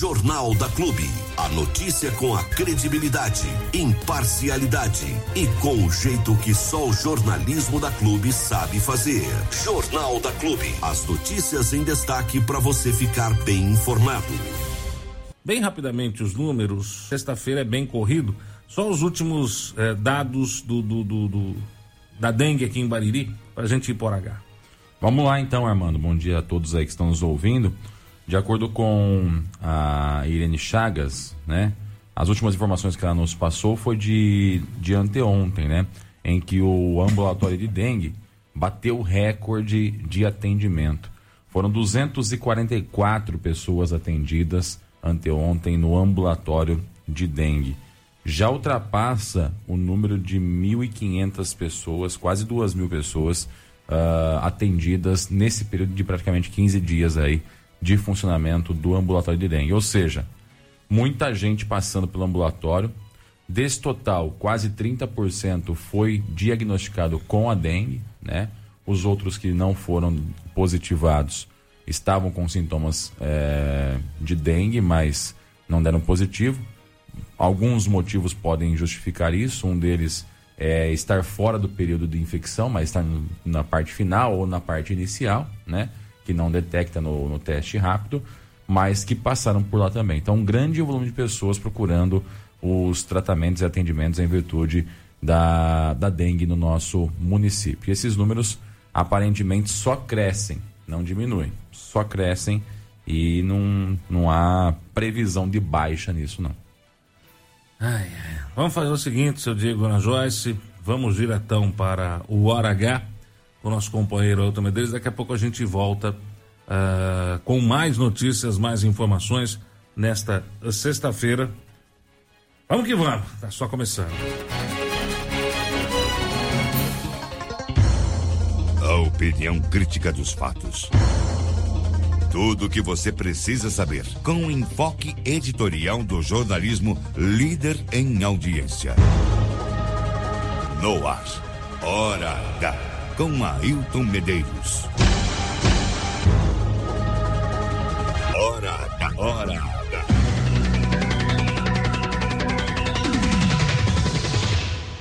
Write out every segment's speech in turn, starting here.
Jornal da Clube. A notícia com a credibilidade, imparcialidade e com o jeito que só o jornalismo da Clube sabe fazer. Jornal da Clube. As notícias em destaque para você ficar bem informado. Bem rapidamente os números. Sexta-feira é bem corrido. Só os últimos eh, dados do, do, do, do, da dengue aqui em Bariri para a gente ir por H. Vamos lá então, Armando. Bom dia a todos aí que estão nos ouvindo. De acordo com a Irene Chagas, né? As últimas informações que ela nos passou foi de, de anteontem, né? Em que o ambulatório de dengue bateu o recorde de atendimento. Foram 244 pessoas atendidas anteontem no ambulatório de dengue. Já ultrapassa o número de 1.500 pessoas, quase 2.000 pessoas uh, atendidas nesse período de praticamente 15 dias aí de funcionamento do ambulatório de dengue. Ou seja, muita gente passando pelo ambulatório. Desse total, quase 30% foi diagnosticado com a dengue, né? Os outros que não foram positivados estavam com sintomas é, de dengue, mas não deram positivo. Alguns motivos podem justificar isso. Um deles é estar fora do período de infecção, mas estar na parte final ou na parte inicial, né? Que não detecta no, no teste rápido, mas que passaram por lá também. Então, um grande volume de pessoas procurando os tratamentos e atendimentos em virtude da, da dengue no nosso município. E esses números aparentemente só crescem, não diminuem, só crescem e não, não há previsão de baixa nisso, não. Ai. Vamos fazer o seguinte, seu Diego Ana Joyce, vamos diretão para o Hora H com o nosso companheiro Elton Medeiros. Daqui a pouco a gente volta uh, com mais notícias, mais informações nesta sexta-feira. Vamos que vamos, tá só começando. A opinião crítica dos fatos. Tudo o que você precisa saber com o enfoque editorial do jornalismo líder em audiência. No ar, Hora H com Ailton Medeiros. Hora da hora.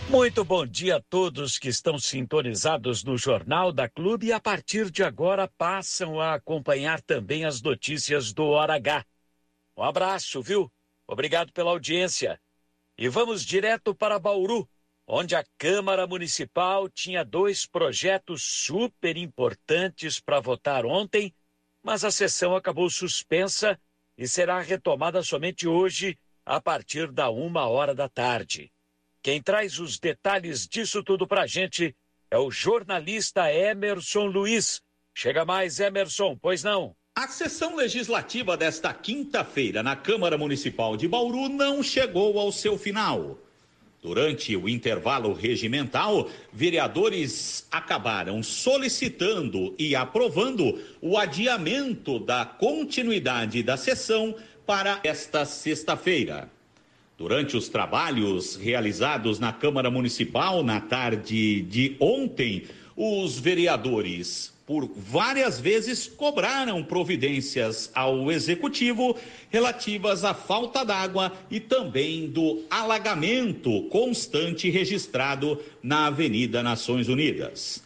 Muito bom dia a todos que estão sintonizados no Jornal da Clube e a partir de agora passam a acompanhar também as notícias do Hora H. Um abraço, viu? Obrigado pela audiência. E vamos direto para Bauru onde a Câmara Municipal tinha dois projetos super importantes para votar ontem, mas a sessão acabou suspensa e será retomada somente hoje, a partir da uma hora da tarde. Quem traz os detalhes disso tudo para a gente é o jornalista Emerson Luiz. Chega mais, Emerson, pois não? A sessão legislativa desta quinta-feira na Câmara Municipal de Bauru não chegou ao seu final. Durante o intervalo regimental, vereadores acabaram solicitando e aprovando o adiamento da continuidade da sessão para esta sexta-feira. Durante os trabalhos realizados na Câmara Municipal na tarde de ontem, os vereadores por várias vezes cobraram providências ao executivo relativas à falta d'água e também do alagamento constante registrado na Avenida Nações Unidas.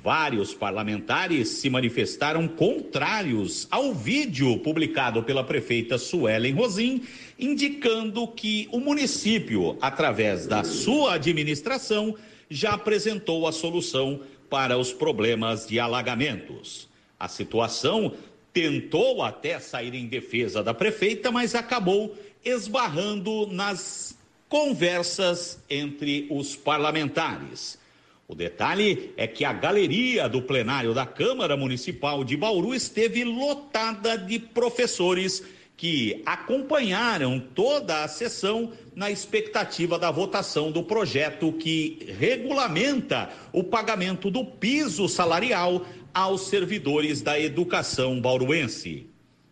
Vários parlamentares se manifestaram contrários ao vídeo publicado pela prefeita Suelen Rosim, indicando que o município, através da sua administração, já apresentou a solução para os problemas de alagamentos. A situação tentou até sair em defesa da prefeita, mas acabou esbarrando nas conversas entre os parlamentares. O detalhe é que a galeria do plenário da Câmara Municipal de Bauru esteve lotada de professores que acompanharam toda a sessão na expectativa da votação do projeto que regulamenta o pagamento do piso salarial aos servidores da educação bauruense.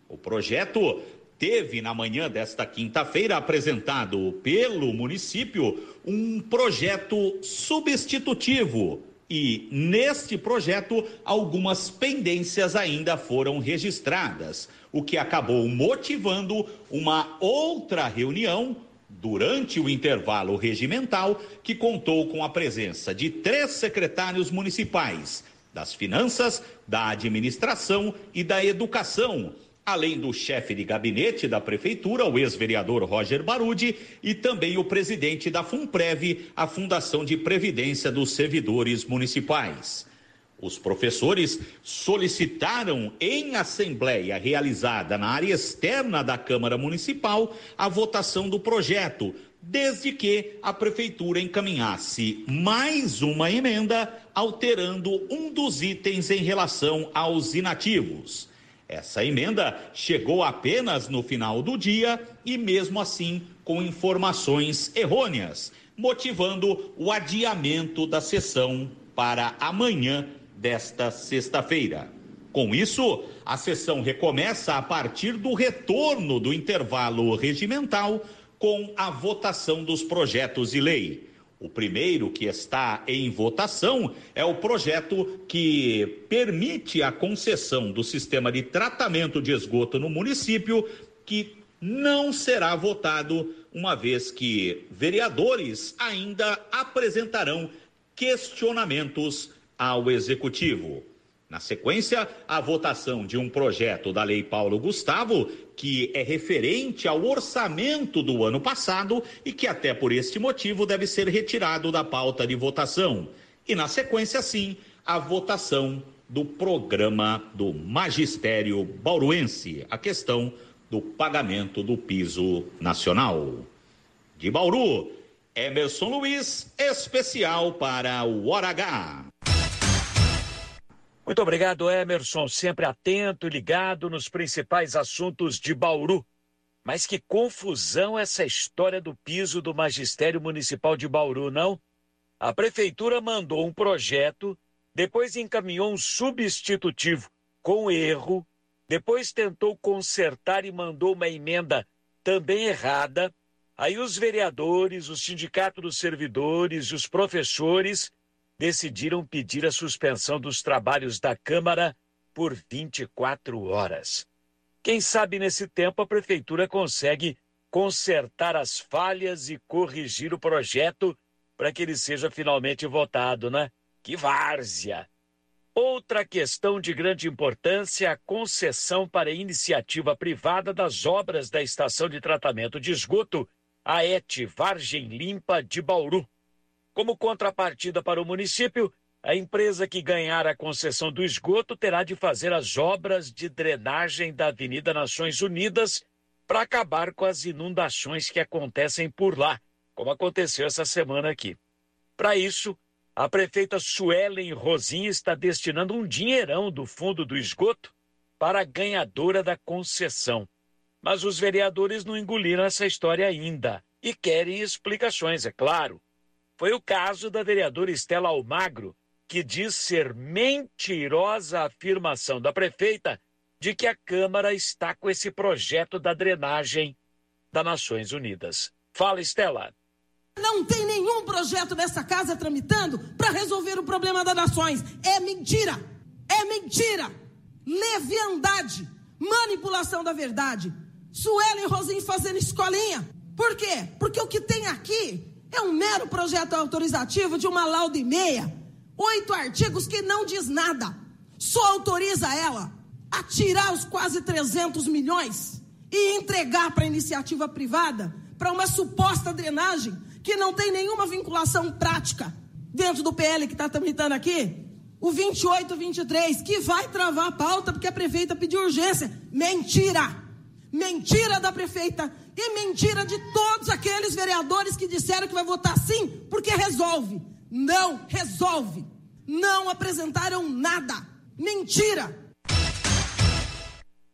O projeto teve na manhã desta quinta-feira apresentado pelo município um projeto substitutivo e neste projeto algumas pendências ainda foram registradas, o que acabou motivando uma outra reunião durante o intervalo regimental que contou com a presença de três secretários municipais das Finanças, da Administração e da Educação além do chefe de gabinete da prefeitura, o ex-vereador Roger Barudi, e também o presidente da FUNPREV, a Fundação de Previdência dos Servidores Municipais. Os professores solicitaram em assembleia realizada na área externa da Câmara Municipal a votação do projeto, desde que a prefeitura encaminhasse mais uma emenda alterando um dos itens em relação aos inativos. Essa emenda chegou apenas no final do dia e, mesmo assim, com informações errôneas, motivando o adiamento da sessão para amanhã desta sexta-feira. Com isso, a sessão recomeça a partir do retorno do intervalo regimental com a votação dos projetos de lei. O primeiro que está em votação é o projeto que permite a concessão do sistema de tratamento de esgoto no município, que não será votado, uma vez que vereadores ainda apresentarão questionamentos ao executivo. Na sequência, a votação de um projeto da Lei Paulo Gustavo, que é referente ao orçamento do ano passado e que, até por este motivo, deve ser retirado da pauta de votação. E, na sequência, sim, a votação do programa do Magistério Bauruense, a questão do pagamento do piso nacional. De Bauru, Emerson Luiz, especial para o Hora H. Muito obrigado, Emerson, sempre atento e ligado nos principais assuntos de Bauru. Mas que confusão essa história do piso do Magistério Municipal de Bauru, não? A prefeitura mandou um projeto, depois encaminhou um substitutivo com erro, depois tentou consertar e mandou uma emenda também errada. Aí os vereadores, o sindicato dos servidores e os professores decidiram pedir a suspensão dos trabalhos da Câmara por 24 horas. Quem sabe nesse tempo a Prefeitura consegue consertar as falhas e corrigir o projeto para que ele seja finalmente votado, né? Que várzea! Outra questão de grande importância é a concessão para iniciativa privada das obras da estação de tratamento de esgoto, a ET Vargem Limpa de Bauru. Como contrapartida para o município, a empresa que ganhar a concessão do esgoto terá de fazer as obras de drenagem da Avenida Nações Unidas para acabar com as inundações que acontecem por lá, como aconteceu essa semana aqui. Para isso, a prefeita Suelen Rosim está destinando um dinheirão do fundo do esgoto para a ganhadora da concessão. Mas os vereadores não engoliram essa história ainda e querem explicações, é claro. Foi o caso da vereadora Estela Almagro, que diz ser mentirosa a afirmação da prefeita de que a Câmara está com esse projeto da drenagem das Nações Unidas. Fala, Estela. Não tem nenhum projeto nessa casa tramitando para resolver o problema das nações. É mentira! É mentira! Leviandade! Manipulação da verdade. Suelen Rosim fazendo escolinha. Por quê? Porque o que tem aqui é um mero projeto autorizativo de uma lauda e meia. Oito artigos que não diz nada. Só autoriza ela a tirar os quase 300 milhões e entregar para a iniciativa privada para uma suposta drenagem que não tem nenhuma vinculação prática dentro do PL que está tramitando aqui. O 2823, que vai travar a pauta porque a prefeita pediu urgência. Mentira! Mentira da prefeita e mentira de todos aqueles vereadores que disseram que vai votar sim, porque resolve. Não resolve. Não apresentaram nada. Mentira.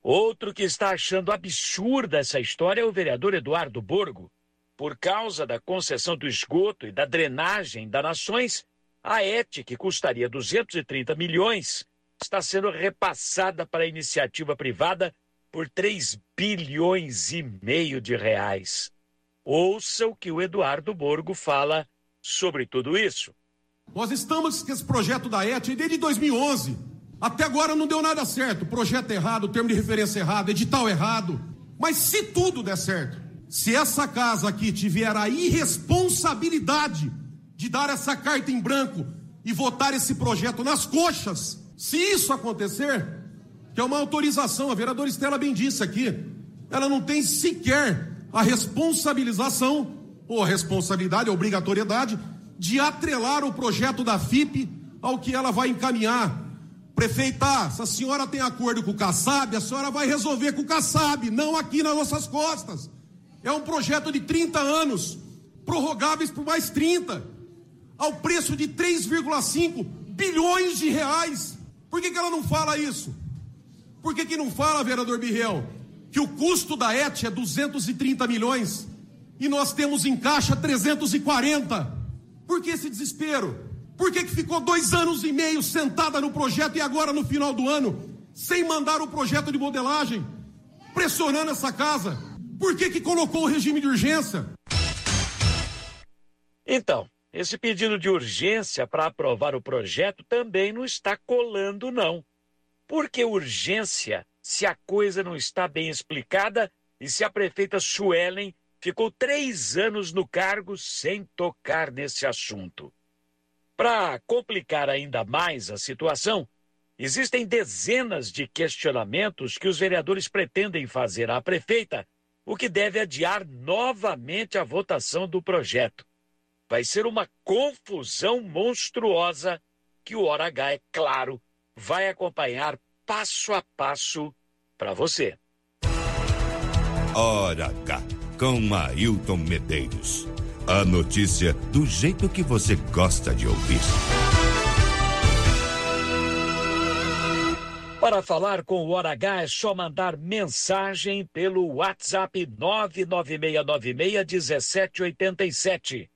Outro que está achando absurda essa história é o vereador Eduardo Borgo. Por causa da concessão do esgoto e da drenagem das nações, a ET, que custaria 230 milhões, está sendo repassada para a iniciativa privada por 3 bilhões e meio de reais. Ouça o que o Eduardo Borgo fala sobre tudo isso. Nós estamos com esse projeto da ET desde 2011. Até agora não deu nada certo. Projeto errado, termo de referência errado, edital errado. Mas se tudo der certo, se essa casa aqui tiver a irresponsabilidade de dar essa carta em branco e votar esse projeto nas coxas, se isso acontecer, que é uma autorização, a vereadora Estela bem disse aqui, ela não tem sequer a responsabilização, ou a responsabilidade, a obrigatoriedade, de atrelar o projeto da FIP ao que ela vai encaminhar. Prefeita, se a senhora tem acordo com o Kassab, a senhora vai resolver com o Kassab, não aqui nas nossas costas. É um projeto de 30 anos, prorrogáveis por mais 30, ao preço de 3,5 bilhões de reais. Por que, que ela não fala isso? Por que, que não fala, vereador Birrell, que o custo da ET é 230 milhões e nós temos em caixa 340? Por que esse desespero? Por que, que ficou dois anos e meio sentada no projeto e agora no final do ano, sem mandar o projeto de modelagem, pressionando essa casa? Por que, que colocou o regime de urgência? Então, esse pedido de urgência para aprovar o projeto também não está colando, não. Por que urgência se a coisa não está bem explicada e se a prefeita Suelen ficou três anos no cargo sem tocar nesse assunto? Para complicar ainda mais a situação, existem dezenas de questionamentos que os vereadores pretendem fazer à prefeita o que deve adiar novamente a votação do projeto. Vai ser uma confusão monstruosa que o Hora H, é claro, vai acompanhar passo a passo para você. Hora H, com Ailton Medeiros. A notícia do jeito que você gosta de ouvir. Para falar com o Hora H é só mandar mensagem pelo WhatsApp 996961787.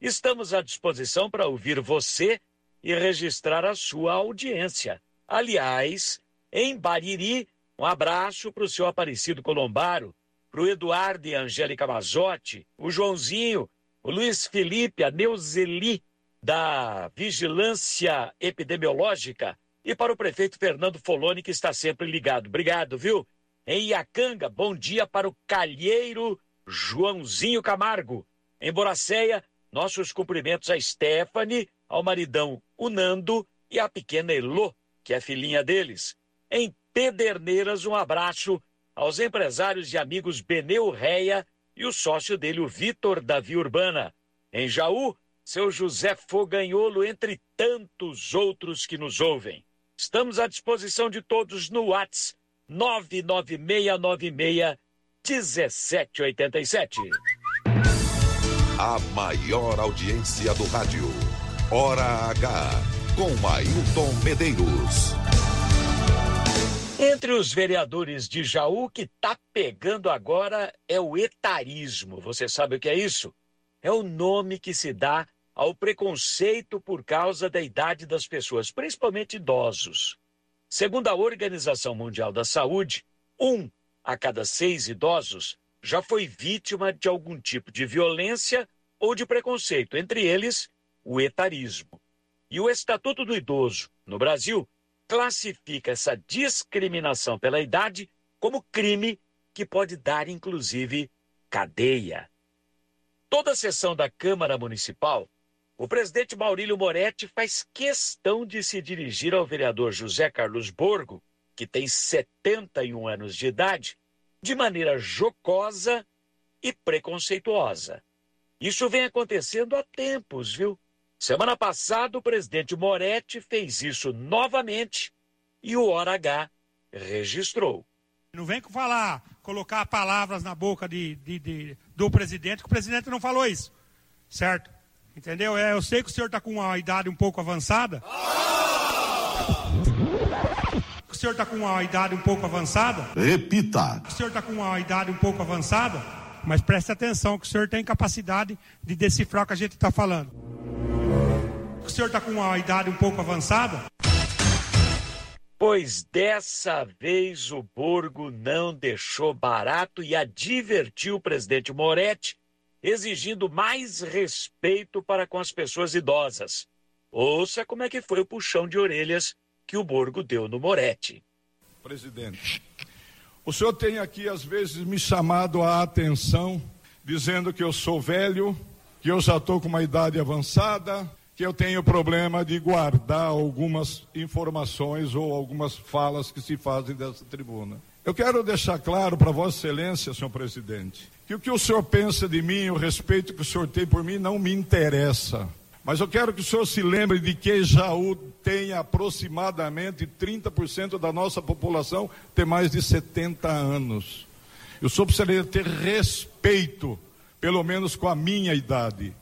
Estamos à disposição para ouvir você e registrar a sua audiência. Aliás, em Bariri, um abraço para o seu Aparecido Colombaro, para o Eduardo e Angélica Mazotti, o Joãozinho, o Luiz Felipe, a Neuzeli, da Vigilância Epidemiológica, e para o prefeito Fernando Foloni, que está sempre ligado. Obrigado, viu? Em Iacanga, bom dia para o calheiro Joãozinho Camargo. Em Boracéia, nossos cumprimentos a Stephanie, ao maridão Unando e à pequena Elô, que é filhinha deles. Em Pederneiras, um abraço aos empresários e amigos Beneu Reia e o sócio dele, o Vitor Davi Urbana. Em Jaú, seu José Foganholo, entre tantos outros que nos ouvem. Estamos à disposição de todos no WhatsApp 99696 1787. A maior audiência do rádio. Hora H. Com Ailton Medeiros. Entre os vereadores de Jaú, que tá pegando agora é o etarismo. Você sabe o que é isso? É o nome que se dá ao preconceito por causa da idade das pessoas, principalmente idosos. Segundo a Organização Mundial da Saúde, um a cada seis idosos já foi vítima de algum tipo de violência ou de preconceito, entre eles o etarismo. E o Estatuto do Idoso, no Brasil, classifica essa discriminação pela idade como crime que pode dar, inclusive, cadeia. Toda sessão da Câmara Municipal o presidente Maurílio Moretti faz questão de se dirigir ao vereador José Carlos Borgo, que tem 71 anos de idade, de maneira jocosa e preconceituosa. Isso vem acontecendo há tempos, viu? Semana passada, o presidente Moretti fez isso novamente e o Hora H registrou. Não vem falar, colocar palavras na boca de, de, de, do presidente, que o presidente não falou isso, certo? Entendeu? É, eu sei que o senhor está com uma idade um pouco avançada. O senhor está com uma idade um pouco avançada. Repita. O senhor está com uma idade um pouco avançada. Mas preste atenção que o senhor tem capacidade de decifrar o que a gente está falando. O senhor está com uma idade um pouco avançada. Pois dessa vez o Borgo não deixou barato e advertiu o presidente Moretti exigindo mais respeito para com as pessoas idosas. Ouça como é que foi o puxão de orelhas que o Borgo deu no Moretti. Presidente, o senhor tem aqui às vezes me chamado a atenção, dizendo que eu sou velho, que eu já estou com uma idade avançada, que eu tenho problema de guardar algumas informações ou algumas falas que se fazem dessa tribuna. Eu quero deixar claro para Vossa Excelência, senhor presidente, que o que o senhor pensa de mim, o respeito que o senhor tem por mim, não me interessa. Mas eu quero que o senhor se lembre de que Jaú tem aproximadamente 30% da nossa população tem mais de 70 anos. E o senhor precisaria ter respeito, pelo menos com a minha idade.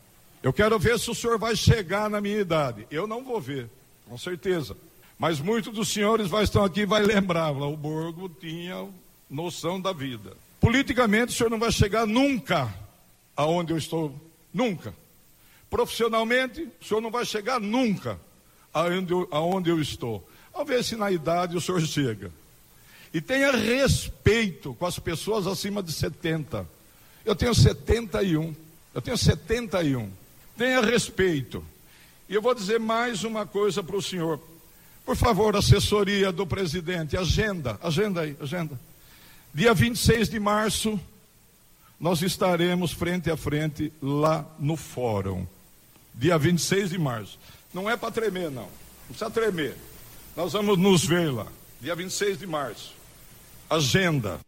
Eu quero ver se o senhor vai chegar na minha idade. Eu não vou ver, com certeza. Mas muitos dos senhores vai estar aqui e vai lembrar, o Borgo tinha noção da vida. Politicamente o senhor não vai chegar nunca aonde eu estou, nunca. Profissionalmente, o senhor não vai chegar nunca aonde eu, aonde eu estou. Vamos ver se na idade o senhor chega. E tenha respeito com as pessoas acima de 70. Eu tenho 71. Eu tenho 71. Tenha respeito. E eu vou dizer mais uma coisa para o senhor. Por favor, assessoria do presidente, agenda, agenda aí, agenda. Dia 26 de março, nós estaremos frente a frente lá no fórum. Dia 26 de março. Não é para tremer, não. Não precisa tremer. Nós vamos nos ver lá. Dia 26 de março. Agenda.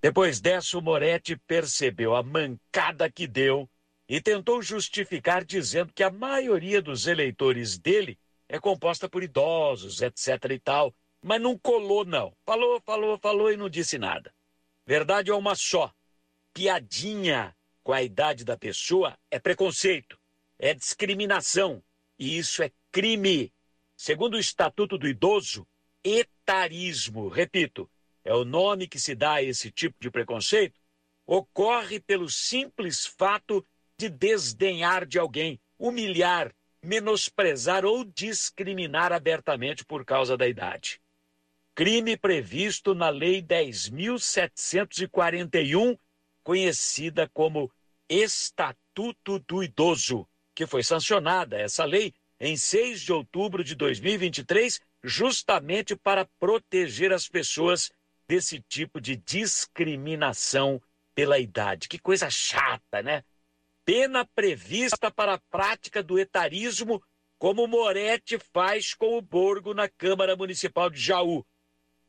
Depois dessa, o Moretti percebeu a mancada que deu e tentou justificar dizendo que a maioria dos eleitores dele é composta por idosos, etc e tal, mas não colou não. Falou, falou, falou e não disse nada. Verdade é uma só. Piadinha com a idade da pessoa é preconceito, é discriminação e isso é crime. Segundo o Estatuto do Idoso, etarismo, repito, é o nome que se dá a esse tipo de preconceito, ocorre pelo simples fato de desdenhar de alguém, humilhar, menosprezar ou discriminar abertamente por causa da idade. Crime previsto na Lei 10.741, conhecida como Estatuto do Idoso, que foi sancionada essa lei em 6 de outubro de 2023, justamente para proteger as pessoas desse tipo de discriminação pela idade. Que coisa chata, né? pena prevista para a prática do etarismo, como Moretti faz com o Borgo na Câmara Municipal de Jaú.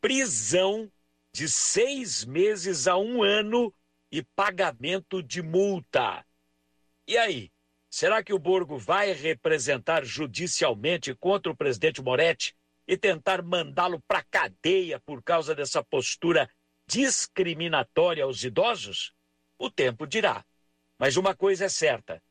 Prisão de seis meses a um ano e pagamento de multa. E aí, será que o Borgo vai representar judicialmente contra o presidente Moretti e tentar mandá-lo para cadeia por causa dessa postura discriminatória aos idosos? O tempo dirá. Mas uma coisa é certa: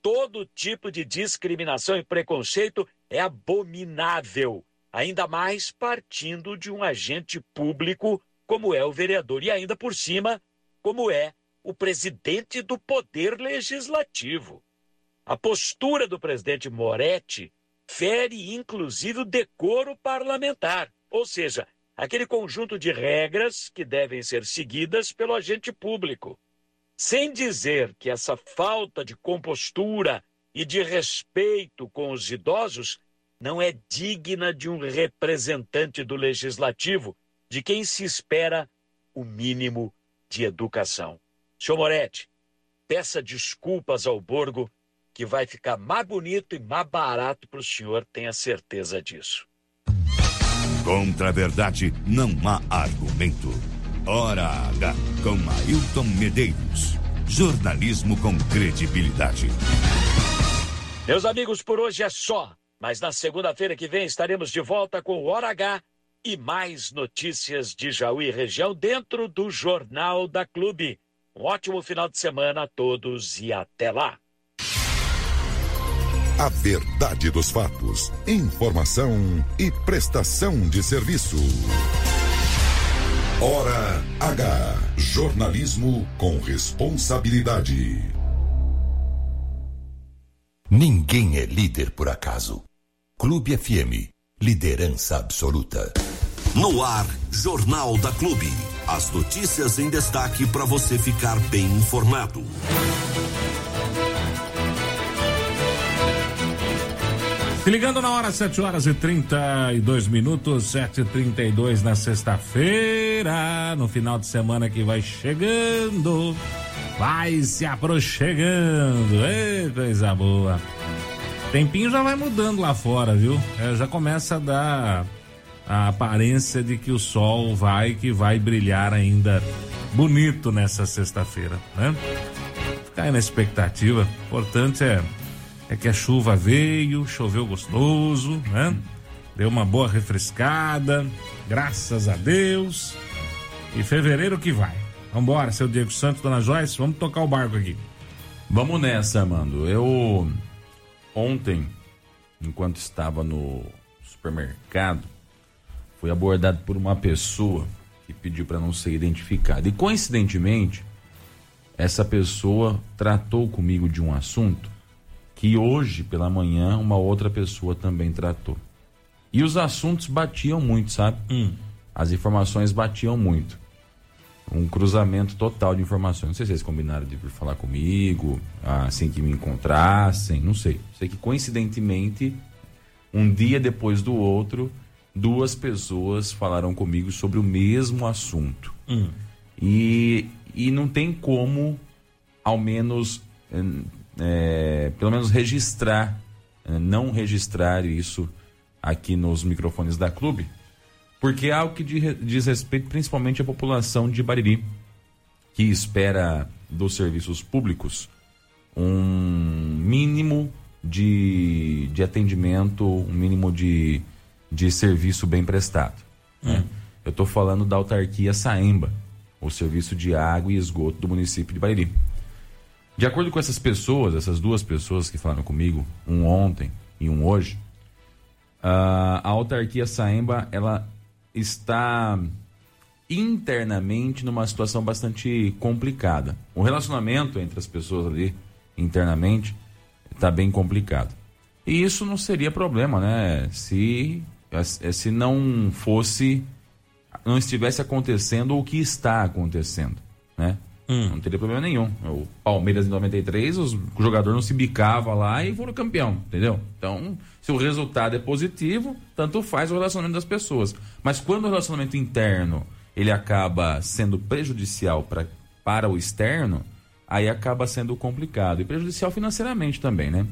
todo tipo de discriminação e preconceito é abominável, ainda mais partindo de um agente público como é o vereador, e ainda por cima, como é o presidente do Poder Legislativo. A postura do presidente Moretti fere inclusive o decoro parlamentar, ou seja, aquele conjunto de regras que devem ser seguidas pelo agente público. Sem dizer que essa falta de compostura e de respeito com os idosos não é digna de um representante do legislativo, de quem se espera o mínimo de educação. Senhor Moretti, peça desculpas ao Borgo, que vai ficar mais bonito e mais barato para o senhor, tenha certeza disso. Contra a verdade não há argumento. Hora H com Ailton Medeiros. Jornalismo com credibilidade. Meus amigos, por hoje é só. Mas na segunda-feira que vem estaremos de volta com o Hora H e mais notícias de Jaú e região dentro do Jornal da Clube. Um ótimo final de semana a todos e até lá. A verdade dos fatos, informação e prestação de serviço. Hora H. Jornalismo com responsabilidade. Ninguém é líder por acaso. Clube FM. Liderança absoluta. No ar, Jornal da Clube. As notícias em destaque para você ficar bem informado. Se ligando na hora, 7 horas e 32 minutos, 7 e 32 na sexta-feira, no final de semana que vai chegando, vai se aproximando, ei, coisa boa. Tempinho já vai mudando lá fora, viu? É, já começa a dar a aparência de que o sol vai, que vai brilhar ainda bonito nessa sexta-feira, né? Ficar aí na expectativa, importante é é que a chuva veio, choveu gostoso, né? Deu uma boa refrescada, graças a Deus. E fevereiro que vai. Vambora, seu Diego Santos, dona Joyce, vamos tocar o barco aqui. Vamos nessa, Armando. Eu ontem, enquanto estava no supermercado, fui abordado por uma pessoa que pediu para não ser identificada. E coincidentemente, essa pessoa tratou comigo de um assunto que hoje pela manhã uma outra pessoa também tratou. E os assuntos batiam muito, sabe? Hum. As informações batiam muito. Um cruzamento total de informações. Não sei se eles combinaram de vir falar comigo, assim que me encontrassem, não sei. Sei que coincidentemente, um dia depois do outro, duas pessoas falaram comigo sobre o mesmo assunto. Hum. E, e não tem como, ao menos é, pelo menos registrar, é, não registrar isso aqui nos microfones da clube, porque é algo que diz respeito principalmente à população de Bariri, que espera dos serviços públicos um mínimo de, de atendimento, um mínimo de, de serviço bem prestado. Né? Hum. Eu estou falando da autarquia Saemba, o serviço de água e esgoto do município de Bariri. De acordo com essas pessoas, essas duas pessoas que falaram comigo, um ontem e um hoje, a autarquia Saemba ela está internamente numa situação bastante complicada. O relacionamento entre as pessoas ali internamente está bem complicado. E isso não seria problema, né? Se se não fosse não estivesse acontecendo o que está acontecendo, né? Hum. Não teria problema nenhum. O Palmeiras em 93, os, o jogador não se bicava lá e foram campeão, entendeu? Então, se o resultado é positivo, tanto faz o relacionamento das pessoas. Mas quando o relacionamento interno ele acaba sendo prejudicial pra, para o externo, aí acaba sendo complicado. E prejudicial financeiramente também, né?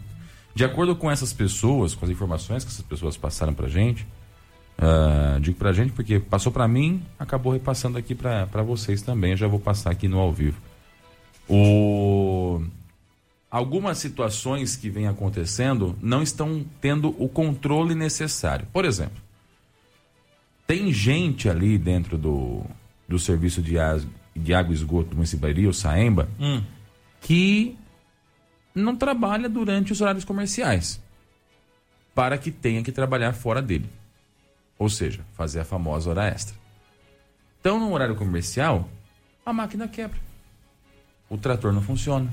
De acordo com essas pessoas, com as informações que essas pessoas passaram pra gente, Uh, digo pra gente porque passou para mim, acabou repassando aqui para vocês também. Eu já vou passar aqui no ao vivo. O... Algumas situações que vêm acontecendo não estão tendo o controle necessário. Por exemplo, tem gente ali dentro do, do serviço de, as, de água e esgoto do município o Saemba, hum. que não trabalha durante os horários comerciais para que tenha que trabalhar fora dele. Ou seja, fazer a famosa hora extra. Então, no horário comercial, a máquina quebra. O trator não funciona.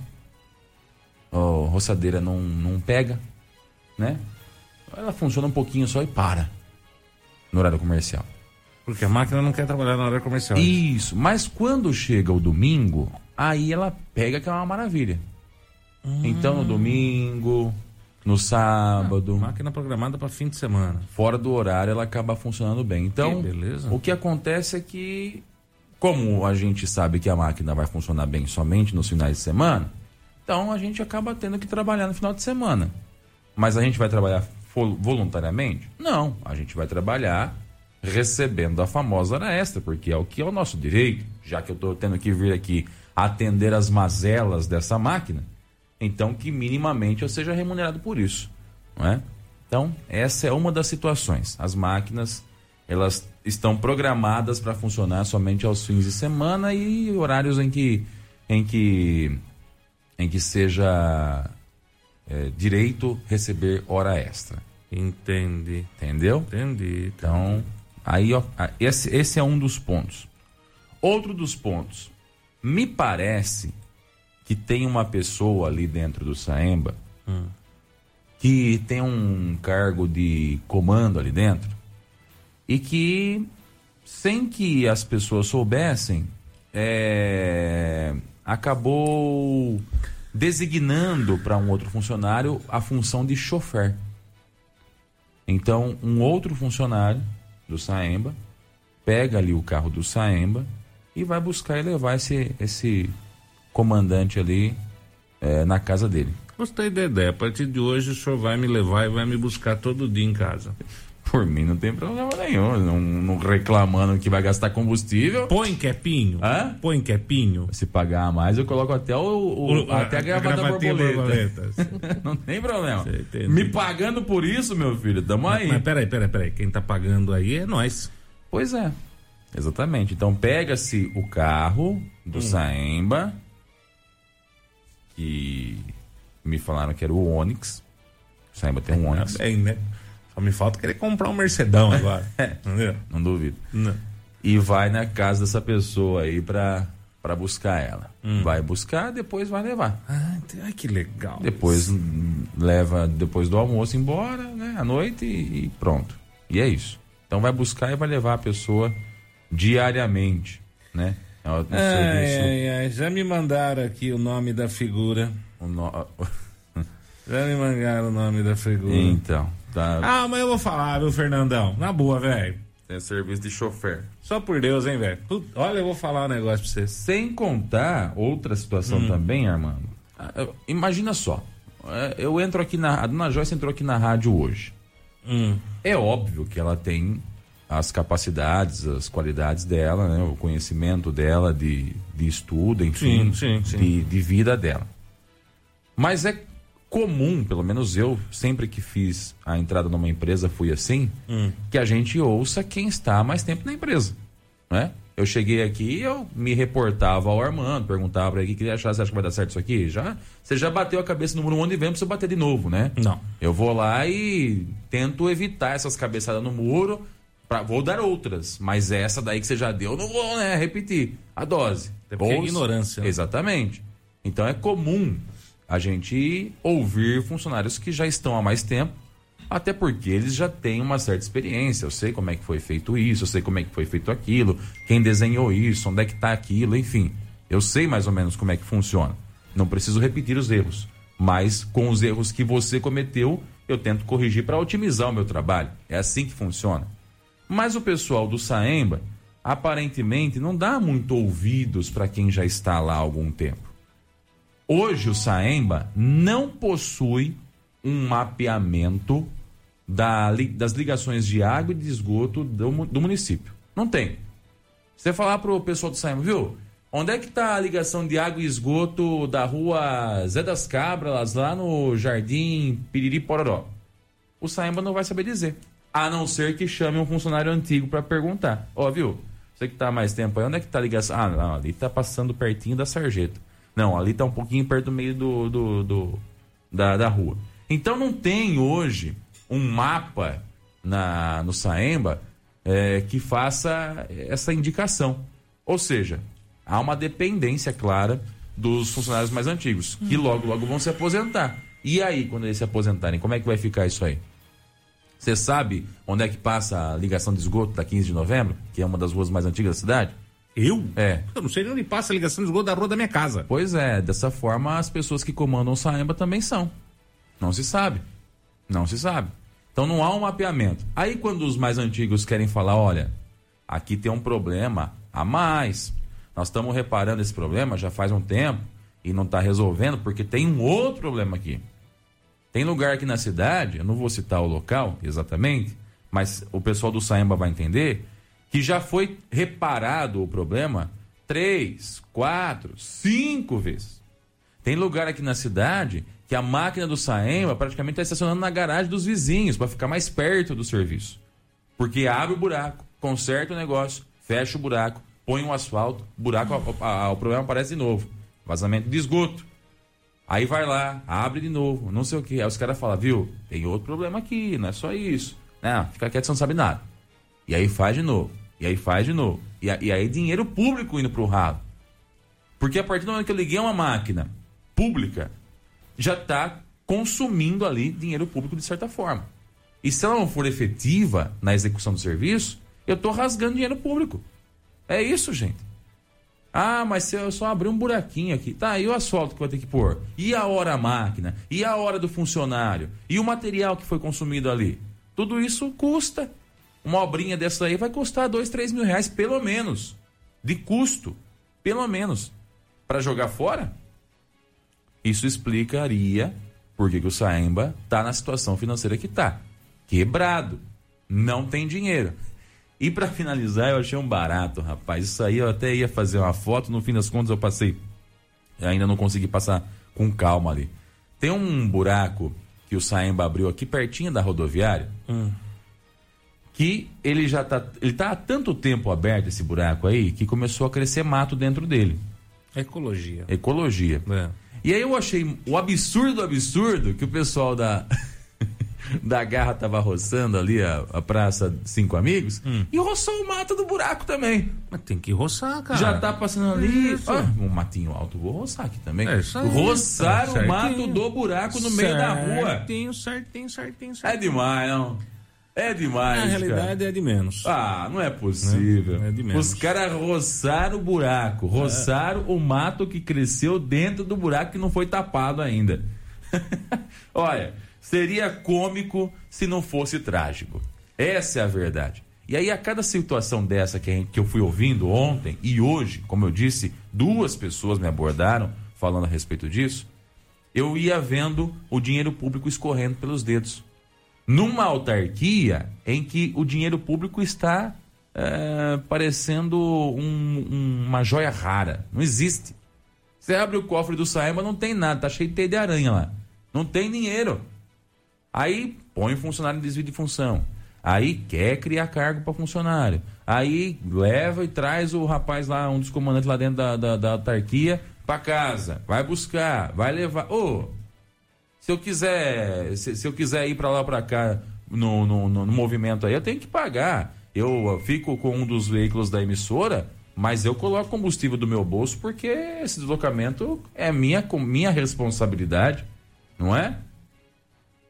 A roçadeira não, não pega, né? Ela funciona um pouquinho só e para no horário comercial. Porque a máquina não quer trabalhar no horário comercial. Isso, mas quando chega o domingo, aí ela pega que é uma maravilha. Hum. Então no domingo, no sábado. Ah, máquina programada para fim de semana. Fora do horário, ela acaba funcionando bem. Então, que beleza. o que acontece é que, como a gente sabe que a máquina vai funcionar bem somente nos finais de semana, então a gente acaba tendo que trabalhar no final de semana. Mas a gente vai trabalhar voluntariamente? Não, a gente vai trabalhar recebendo a famosa hora extra, porque é o que é o nosso direito, já que eu estou tendo que vir aqui atender as mazelas dessa máquina então que minimamente eu seja remunerado por isso, não é? Então, essa é uma das situações. As máquinas, elas estão programadas para funcionar somente aos fins de semana e horários em que em que em que seja é, direito receber hora extra. Entendi. Entendeu? Entendi. Então, aí ó, esse, esse é um dos pontos. Outro dos pontos, me parece que tem uma pessoa ali dentro do Saemba hum. que tem um cargo de comando ali dentro e que, sem que as pessoas soubessem, é, acabou designando para um outro funcionário a função de chofer. Então, um outro funcionário do Saemba pega ali o carro do Saemba e vai buscar e levar esse, esse comandante ali é, na casa dele. Gostei da ideia. A partir de hoje o senhor vai me levar e vai me buscar todo dia em casa. Por mim não tem problema nenhum. Não, não reclamando que vai gastar combustível. Põe quepinho. Hã? Põe quepinho. Se pagar a mais, eu coloco até o, o- O- até a, a gravata borboleta. borboleta. não tem problema. Me pagando por isso, meu filho, tamo aí. Mas peraí, peraí, peraí. Quem tá pagando aí é nós. Pois é. Exatamente. Então pega-se o carro do Saemba, que me falaram que era o Onix. O Saemba tem um Onix. Bem, né? Só me falta querer comprar um Mercedão agora. Entendeu? Não duvido. Não. E vai na casa dessa pessoa aí pra, pra buscar ela. Vai buscar, depois vai levar. Ah, que legal. Depois hum, leva depois do almoço embora, né? À noite e, e pronto. E é isso. Então vai buscar e vai levar a pessoa diariamente, né? É Ai, serviço. ai, ai, já me mandaram aqui o nome da figura. o no- Já me mandaram o nome da figura. Então, tá. Ah, mas eu vou falar, viu, Fernandão? Na boa, velho. Tem serviço de chofer. Só por Deus, hein, velho? Olha, eu vou falar um negócio pra vocês. Sem contar outra situação também, Armando. Ah, Imagina só. é, Eu entro aqui na. A dona Joyce entrou aqui na rádio hoje. Hum. É óbvio que ela tem as capacidades, as qualidades dela, né? o conhecimento dela de, de estudo, enfim, Sim, sim, sim. De, de vida dela. Mas é comum, pelo menos eu, sempre que fiz a entrada numa empresa, fui assim, Hum. que a gente ouça quem está há mais tempo na empresa. Né? Eu cheguei aqui e eu me reportava ao Armando, perguntava para ele o que ele achava, você acha que vai dar certo isso aqui? Já, você já bateu a cabeça no muro um ano e vem pra você bater de novo, né? Não. Eu vou lá e tento evitar essas cabeçadas no muro. Pra, vou dar outras, mas essa daí que você já deu, eu não vou né, repetir a dose. Até porque é ignorância, né? Exatamente. Então é comum a gente ouvir funcionários que já estão há mais tempo, até porque eles já têm uma certa experiência. Eu sei como é que foi feito isso, eu sei como é que foi feito aquilo, quem desenhou isso, onde é que está aquilo, enfim. Eu sei mais ou menos como é que funciona. Não preciso repetir os erros, mas com os erros que você cometeu, eu tento corrigir para otimizar o meu trabalho. É assim que funciona. Mas o pessoal do Saemba, aparentemente, não dá muito ouvidos para quem já está lá há algum tempo. Hoje o Saemba não possui um mapeamento da das ligações de água e de esgoto do, do município. Não tem. Você falar pro pessoal do Saemba, viu? Onde é que tá a ligação de água e esgoto da rua Zé das Cabras, lá no Jardim Piriri Pororó? O Saemba não vai saber dizer. A não ser que chame um funcionário antigo para perguntar. Ó, viu? Você que tá mais tempo aí, onde é que tá a ligação? Ah, não, ali tá passando pertinho da sarjeta. Não, ali tá um pouquinho perto do meio do, do, do- da, da rua. Então não tem hoje um mapa na, no Saemba é, que faça essa indicação. Ou seja, há uma dependência clara dos funcionários mais antigos, que logo, logo vão se aposentar. E aí, quando eles se aposentarem, como é que vai ficar isso aí? Você sabe onde é que passa a ligação de esgoto da 15 de novembro, que é uma das ruas mais antigas da cidade? Eu? É. Eu não sei nem onde passa a ligação de esgoto da rua da minha casa. Pois é, dessa forma as pessoas que comandam o Saemba também são. Não se sabe. Não se sabe. Então não há um mapeamento. Aí quando os mais antigos querem falar, olha, aqui tem um problema a mais. Nós estamos reparando esse problema já faz um tempo e não está resolvendo porque tem um outro problema aqui. Tem lugar aqui na cidade, eu não vou citar o local exatamente, mas o pessoal do Saemba vai entender que já foi reparado o problema três, quatro, cinco vezes. Tem lugar aqui na cidade que a máquina do Saemba praticamente está estacionando na garagem dos vizinhos para ficar mais perto do serviço. Porque abre o buraco, conserta o negócio, fecha o buraco, põe um asfalto, buraco, o problema aparece de novo. Vazamento de esgoto. Aí vai lá, abre de novo, não sei o que. Aí os caras falam, viu, tem outro problema aqui, não é só isso. Não, fica quieto, você não sabe nada. E aí faz de novo, e aí faz de novo. E, e aí dinheiro público indo pro ralo. Porque a partir do momento que eu liguei uma máquina pública, já está consumindo ali dinheiro público de certa forma. E se ela não for efetiva na execução do serviço, eu estou rasgando dinheiro público. É isso, gente. Ah, mas se eu só abrir um buraquinho aqui, tá? E o asfalto que vai ter que pôr? E a hora a máquina? E a hora do funcionário? E o material que foi consumido ali? Tudo isso custa. Uma obrinha dessa aí vai custar dois, três mil reais, pelo menos. De custo. Pelo menos. Para jogar fora? Isso explicaria por que, que o Saemba tá na situação financeira que tá. Quebrado. Não tem dinheiro. E para finalizar, eu achei um barato, rapaz. Isso aí eu até ia fazer uma foto, no fim das contas eu passei. Eu ainda não consegui passar com calma ali. Tem um buraco que o Saemba abriu aqui pertinho da rodoviária. Hum. Que ele já tá. Ele tá há tanto tempo aberto esse buraco aí que começou a crescer mato dentro dele. Ecologia. Ecologia. É. E aí eu achei o absurdo do absurdo que o pessoal da da Garra tava roçando ali a, a Praça Cinco Amigos e roçou o mato do buraco também. Mas tem que roçar, cara. Já tá passando ali. Isso. Ó, um matinho alto, vou roçar aqui também. É isso aí. roçar Tá o mato do buraco no meio da rua. Certinho, certinho, certinho, É certinho. demais, não? É demais. Na realidade é de menos. Cara. Ah, não é possível. É de menos. Os caras roçaram o buraco, roçaram o mato que cresceu dentro do buraco que não foi tapado ainda. Olha, seria cômico se não fosse trágico. Essa é a verdade. E aí, a cada situação dessa que, eu fui ouvindo ontem e hoje, como eu disse, duas pessoas me abordaram falando a respeito disso, eu ia vendo o dinheiro público escorrendo pelos dedos. Numa autarquia em que o dinheiro público está é, parecendo um- uma joia rara. Não existe. Você abre o cofre do Saema, não tem nada, tá cheio de teia de aranha lá. Não tem dinheiro. Aí põe funcionário em desvio de função. Aí quer criar cargo para funcionário. Aí leva e traz o rapaz lá, um dos comandantes lá dentro da, da, da autarquia, para casa. Vai buscar, vai levar. Ô, se eu quiser, se, se eu quiser ir para lá para cá no, no, no- no movimento aí, eu tenho que pagar. Eu fico com um dos veículos da emissora, mas eu coloco combustível do meu bolso porque esse deslocamento é minha, minha responsabilidade, não é?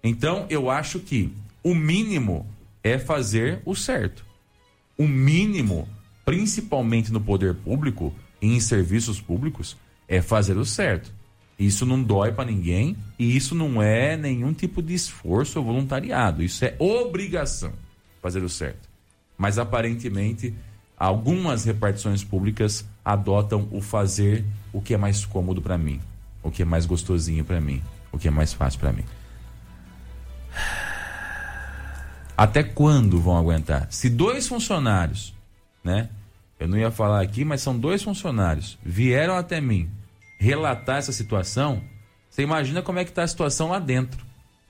Então eu acho que o mínimo é fazer o certo. O mínimo, principalmente no poder público e em serviços públicos, é fazer o certo. Isso não dói pra ninguém e isso não é nenhum tipo de esforço ou voluntariado. Isso é obrigação fazer o certo. Mas aparentemente algumas repartições públicas adotam o fazer o que é mais cômodo pra mim, o que é mais gostosinho pra mim, o que é mais fácil pra mim. Até quando vão aguentar? Se dois funcionários, né? Eu não ia falar aqui, mas são dois funcionários, vieram até mim relatar essa situação, você imagina como é que tá a situação lá dentro.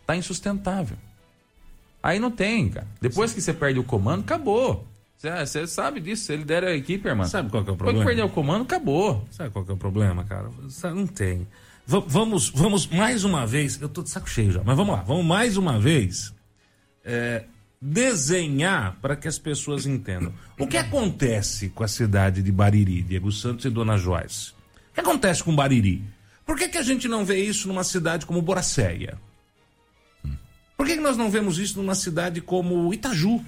Tá insustentável. Aí não tem, cara. Depois que você perde o comando, acabou. Você, sabe disso, se ele der a equipe, irmão. Sabe qual que é o Depois que problema? perder o comando, acabou. Sabe qual que é o problema, cara? Não tem. Va- vamos, vamos mais uma vez. Eu tô de saco cheio já, mas vamos lá. Vamos mais uma vez é, desenhar para que as pessoas entendam. O que acontece com a cidade de Bariri, Diego Santos e Dona Joyce? O que acontece com Bariri? Por que, que a gente não vê isso numa cidade como Boracéia? Por que, que nós não vemos isso numa cidade como Itaju?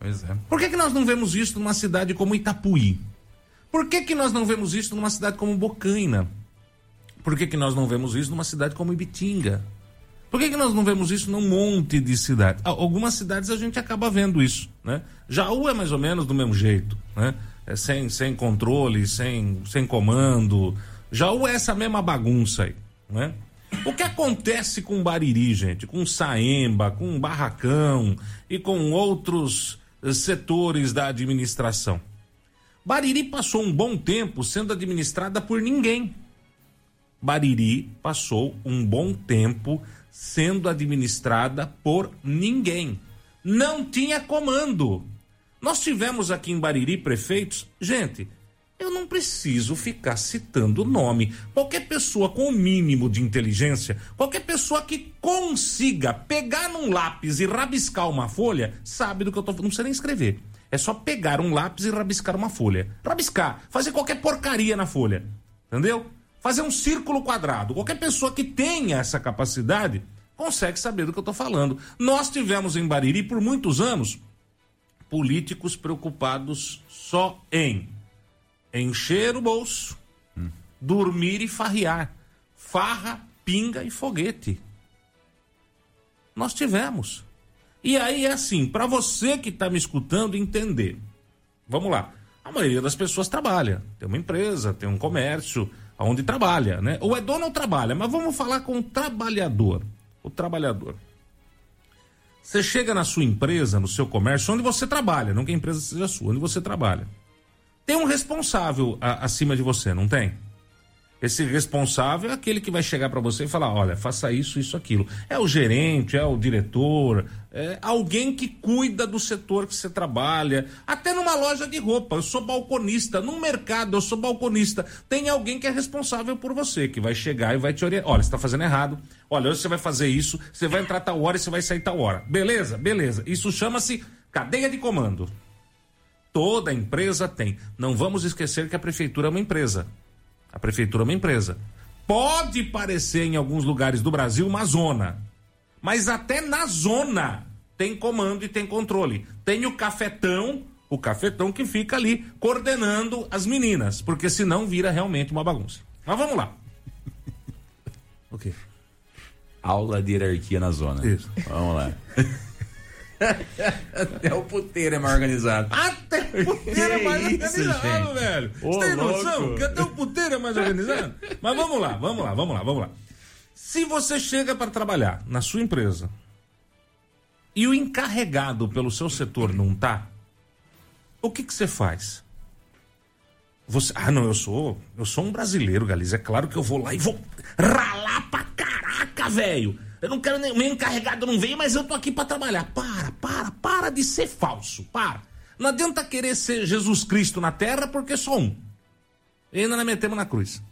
Pois é. Por que, que nós não vemos isso numa cidade como Itapuí? Por que, que nós não vemos isso numa cidade como Bocaina? Por que, que nós não vemos isso numa cidade como Ibitinga? Por que, que nós não vemos isso num monte de cidades? Ah, Algumas cidades a gente acaba vendo isso, né? Jaú é mais ou menos do mesmo jeito, né? É sem, sem controle, sem, sem comando. Jaú é essa mesma bagunça aí, né? O que acontece com Bariri, gente? Com Saemba, com Barracão e com outros eh, setores da administração? Bariri passou um bom tempo sendo administrada por ninguém. Bariri passou um bom tempo sendo administrada por ninguém. Não tinha comando. Nós tivemos aqui em Bariri prefeitos. Gente, eu não preciso ficar citando o nome. Qualquer pessoa com o mínimo de inteligência, qualquer pessoa que consiga pegar num lápis e rabiscar uma folha, sabe do que eu tô falando. Não precisa nem escrever. É só pegar um lápis e rabiscar uma folha. Rabiscar, fazer qualquer porcaria na folha. Entendeu? Fazer um círculo quadrado. Qualquer pessoa que tenha essa capacidade consegue saber do que eu tô falando. Nós tivemos em Bariri por muitos anos políticos preocupados só em encher o bolso, dormir e farrear. Farra, pinga e foguete. Nós tivemos. E aí é assim, para você que está me escutando entender. Vamos lá. A maioria das pessoas trabalha, tem uma empresa, tem um comércio, onde trabalha, né? Ou é dono ou trabalha, mas vamos falar com o trabalhador. O trabalhador. Você chega na sua empresa, no seu comércio, onde você trabalha, não que a empresa seja sua, onde você trabalha. Tem um responsável a, acima de você, não tem? Esse responsável é aquele que vai chegar para você e falar: olha, faça isso, isso, aquilo. É o gerente, é o diretor, é alguém que cuida do setor que você trabalha. Até numa loja de roupa, eu sou balconista. Num mercado, eu sou balconista. Tem alguém que é responsável por você, que vai chegar e vai te orientar. Olha, você está fazendo errado. Olha, hoje você vai fazer isso, você vai entrar tal hora e você vai sair tal hora. Beleza? Beleza. Isso chama-se cadeia de comando. Toda empresa tem. Não vamos esquecer que a prefeitura é uma empresa. A prefeitura é uma empresa. Pode parecer em alguns lugares do Brasil uma zona, mas até na zona tem comando e tem controle. Tem o cafetão, o cafetão que fica ali coordenando as meninas, porque senão vira realmente uma bagunça. Mas vamos lá. o quê? Aula de hierarquia na zona. Isso. Vamos lá. Até o puteiro é mais organizado. Até o puteiro é mais organizado, velho. Você tem noção que até o puteiro é mais organizado? Mas vamos lá, vamos lá, vamos lá, vamos lá. Se você chega para trabalhar na sua empresa e o encarregado pelo seu setor não tá, o que que você faz? Você, ah, não, eu sou, eu sou um brasileiro, Galiza. É claro que eu vou lá e vou ralar pra caraca, velho. Eu não quero nem. Meu encarregado não veio, mas eu tô aqui para trabalhar. Para, para, para de ser falso. Para. Não adianta querer ser Jesus Cristo na terra porque só um. E ainda nós metemos na cruz.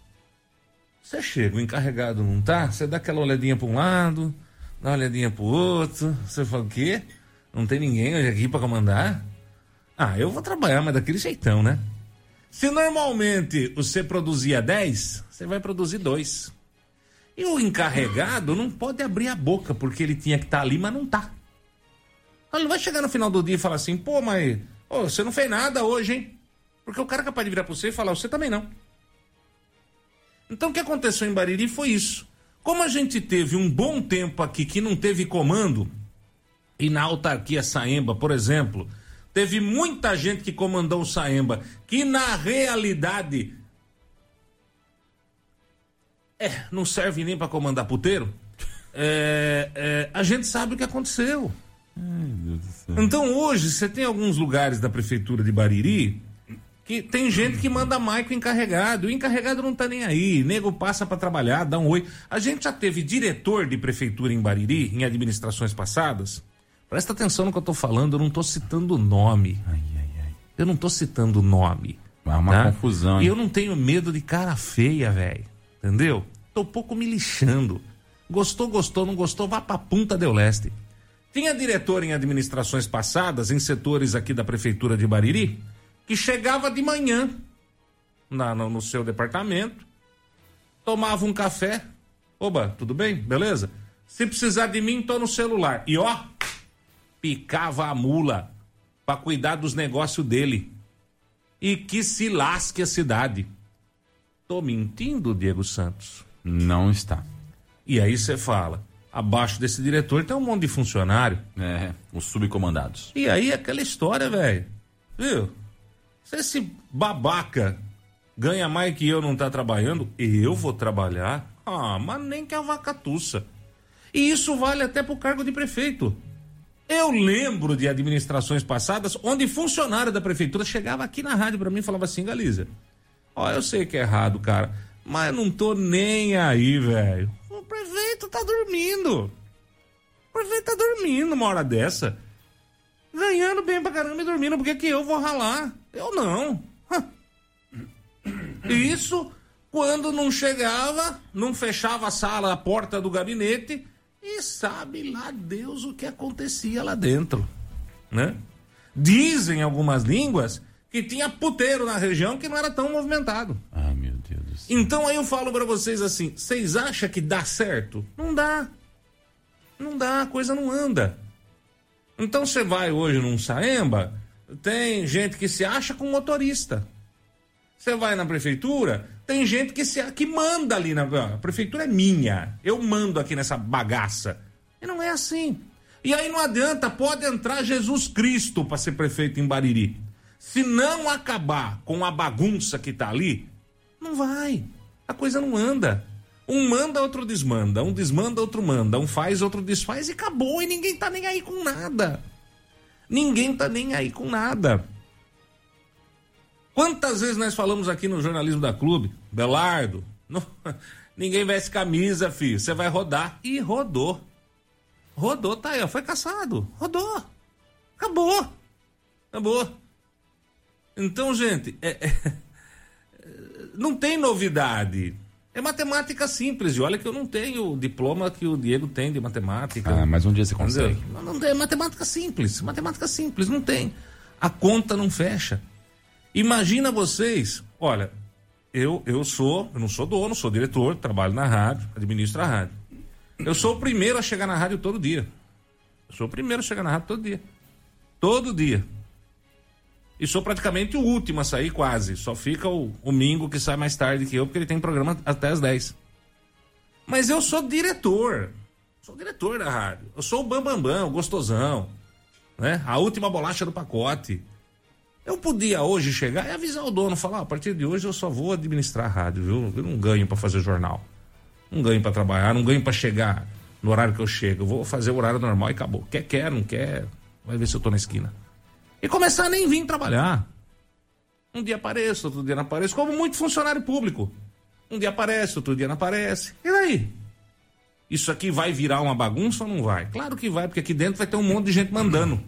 Você chega, o encarregado não tá, você dá aquela olhadinha para um lado, dá uma olhadinha pro outro. Você fala, o quê? Não tem ninguém hoje aqui para comandar? Ah, eu vou trabalhar, mas daquele jeitão, né? Se normalmente você produzia 10, você vai produzir dois. E o encarregado não pode abrir a boca, porque ele tinha que estar tá ali, mas não tá. Ele não vai chegar no final do dia e falar assim, pô, mas oh, você não fez nada hoje, hein? Porque o cara é capaz de virar para você e falar, você também não. Então o que aconteceu em Bariri foi isso. Como a gente teve um bom tempo aqui que não teve comando, e na autarquia Saemba, por exemplo, teve muita gente que comandou o Saemba, que na realidade é, não serve nem para comandar puteiro. É, é, a gente sabe o que aconteceu. Ai, então hoje você tem alguns lugares da prefeitura de Bariri que tem gente que manda Maico encarregado. O encarregado não tá nem aí. Nego passa para trabalhar, dá um oi. A gente já teve diretor de prefeitura em Bariri, em administrações passadas. Presta atenção no que eu tô falando, eu não tô citando nome. Ai, ai, eu não tô citando nome. É uma tá? confusão. E eu não tenho medo de cara feia, velho. Entendeu? Tô pouco me lixando. Gostou, gostou, não gostou, vá pra Punta del Leste. Tinha diretor em administrações passadas, em setores aqui da prefeitura de Bariri, que chegava de manhã na, no, no seu departamento, tomava um café. Oba, tudo bem? Beleza? Se precisar de mim, tô no celular. E ó, picava a mula para cuidar dos negócios dele. E que se lasque a cidade. Tô mentindo, Diego Santos? Não está. E aí você fala, abaixo desse diretor tem um monte de funcionário. É, os subcomandados. E aí aquela história, velho. Viu? Se esse babaca ganha mais que eu não tá trabalhando, eu vou trabalhar. Ah, mas nem que a vaca tussa. E isso vale até pro cargo de prefeito. Eu lembro de administrações passadas onde funcionário da prefeitura chegava aqui na rádio para mim e falava assim, Galiza, Ó, eu sei que é errado, cara, mas não tô nem aí, velho. O prefeito tá dormindo. O prefeito tá dormindo uma hora dessa. Ganhando bem pra caramba e dormindo, porque que eu vou ralar? Eu não. Isso quando não chegava, não fechava a sala, a porta do gabinete e sabe lá Deus o que acontecia lá dentro, né? Dizem algumas línguas que tinha puteiro na região que não era tão movimentado. Ai, meu Deus do céu. Então aí eu falo para vocês assim: vocês acham que dá certo? Não dá. Não dá, a coisa não anda. Então você vai hoje num Saemba, tem gente que se acha com motorista. Você vai na prefeitura, tem gente que se que manda ali na a prefeitura é minha. Eu mando aqui nessa bagaça. E não é assim. E aí não adianta, pode entrar Jesus Cristo para ser prefeito em Bariri. Se não acabar com a bagunça que tá ali, não vai. A coisa não anda. Um manda, outro desmanda. Um desmanda, outro manda. Um faz, outro desfaz e acabou. E ninguém tá nem aí com nada. Ninguém tá nem aí com nada. Quantas vezes nós falamos aqui no jornalismo da clube, Belardo, não, ninguém veste camisa, filho. Você vai rodar. E rodou. Rodou, tá aí, ó. Foi caçado. Rodou. Acabou. Acabou. Então, gente, é, é, não tem novidade. É matemática simples. E olha que eu não tenho o diploma que o Diego tem de matemática. Ah, mas um dia você consegue. Não, não é matemática simples. Matemática simples, não tem. A conta não fecha. Imagina vocês, olha, eu, eu sou, eu não sou dono, sou diretor, trabalho na rádio, administro a rádio. Eu sou o primeiro a chegar na rádio todo dia. Eu sou o primeiro a chegar na rádio todo dia. Todo dia. E sou praticamente o último a sair, quase. Só fica o, o Mingo que sai mais tarde que eu, porque ele tem programa até as 10. Mas eu sou diretor. Sou diretor da rádio. Eu sou o Bambambam, Bam, Bam, o gostosão. Né? A última bolacha do pacote. Eu podia hoje chegar e avisar o dono, falar, ah, a partir de hoje eu só vou administrar a rádio, viu? Eu não ganho para fazer jornal. Não ganho para trabalhar, não ganho para chegar no horário que eu chego. Eu vou fazer o horário normal e acabou. Quer, quer, não quer, vai ver se eu tô na esquina. E começar a nem vir trabalhar. Um dia apareço, outro dia não apareço, como muito funcionário público. Um dia aparece, outro dia não aparece. E daí? Isso aqui vai virar uma bagunça ou não vai? Claro que vai, porque aqui dentro vai ter um monte de gente mandando.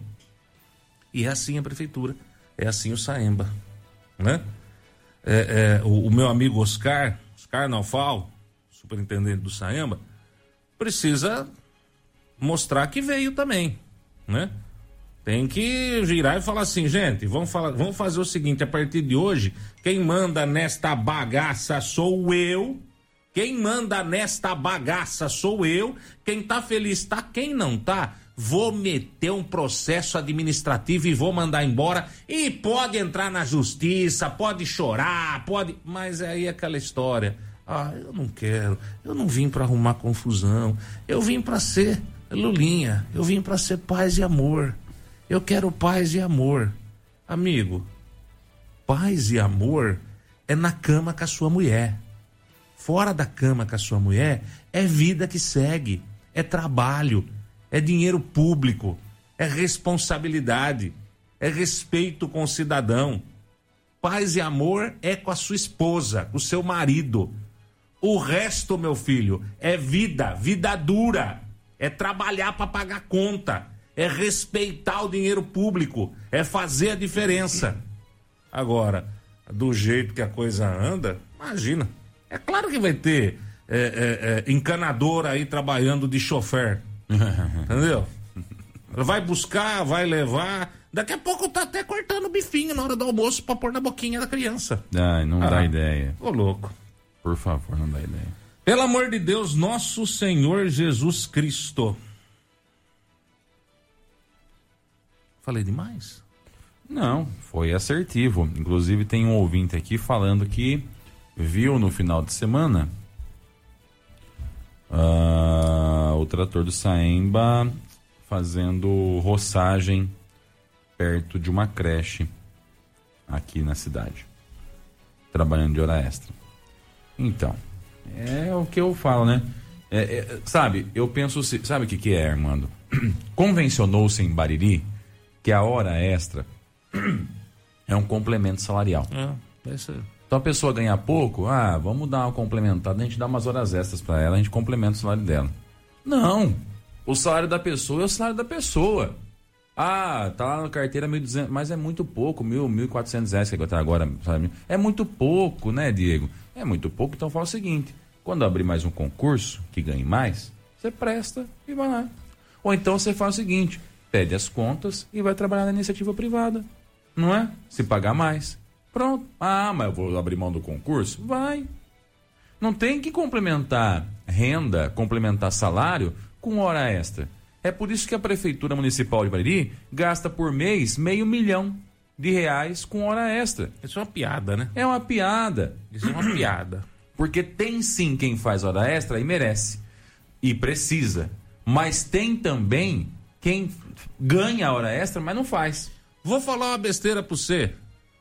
E é assim a prefeitura. É assim o Saemba, né? É, é, o, o, meu amigo Oscar, Oscar Naufal, superintendente do Saemba, precisa mostrar que veio também, né? Tem que girar e falar assim, gente, vamos, falar, vamos fazer o seguinte, a partir de hoje, quem manda nesta bagaça sou eu, quem manda nesta bagaça sou eu, quem tá feliz tá, quem não tá, vou meter um processo administrativo e vou mandar embora. E pode entrar na justiça, pode chorar, pode. Mas é aí aquela história. Ah, eu não quero. Eu não vim para arrumar confusão. Eu vim para ser Lulinha. Eu vim para ser paz e amor. Eu quero paz e amor. Amigo, paz e amor é na cama com a sua mulher. Fora da cama com a sua mulher é vida que segue, é trabalho, é dinheiro público, é responsabilidade, é respeito com o cidadão. Paz e amor é com a sua esposa, com o seu marido. O resto, meu filho, é vida, vida dura. É trabalhar para pagar conta, é respeitar o dinheiro público, é fazer a diferença. Agora, do jeito que a coisa anda, imagina. É claro que vai ter é, é, é, encanador aí trabalhando de chofer. Entendeu? Vai buscar, vai levar. Daqui a pouco tá até cortando bifinho na hora do almoço pra pôr na boquinha da criança. Ai, não ah, dá ideia. Ô, louco. Por favor, não dá ideia. Pelo amor de Deus, nosso Senhor Jesus Cristo. Falei demais? Não, foi assertivo. Inclusive, tem um ouvinte aqui falando que viu no final de semana uh, o trator do Saemba fazendo roçagem perto de uma creche aqui na cidade, trabalhando de hora extra. Então, é o que eu falo, né? É, é, sabe, eu penso, sabe o que, que é, Armando? Convencionou-se em Bariri que a hora extra é um complemento salarial. É, ser. Então a pessoa ganha pouco, ah, vamos dar uma complementada, a gente dá umas horas extras para ela, a gente complementa o salário dela. Não. O salário da pessoa é o salário da pessoa. Ah, tá lá na carteira 1.200, mas é muito pouco, 1.000, 1.400 reais que tá agora, sabe? É muito pouco, né, Diego? É muito pouco, então fala o seguinte: quando abrir mais um concurso que ganhe mais, você presta e vai lá. Ou então você faz o seguinte: pede as contas e vai trabalhar na iniciativa privada. Não é? Se pagar mais. Pronto. Ah, mas eu vou abrir mão do concurso? Vai. Não tem que complementar renda, complementar salário com hora extra. É por isso que a Prefeitura Municipal de Bariri gasta por mês meio milhão de reais com hora extra. Isso é uma piada, né? É uma piada. Isso é uma piada. Porque tem sim quem faz hora extra e merece. E precisa. Mas tem também quem ganha a hora extra, mas não faz. Vou falar uma besteira pra você.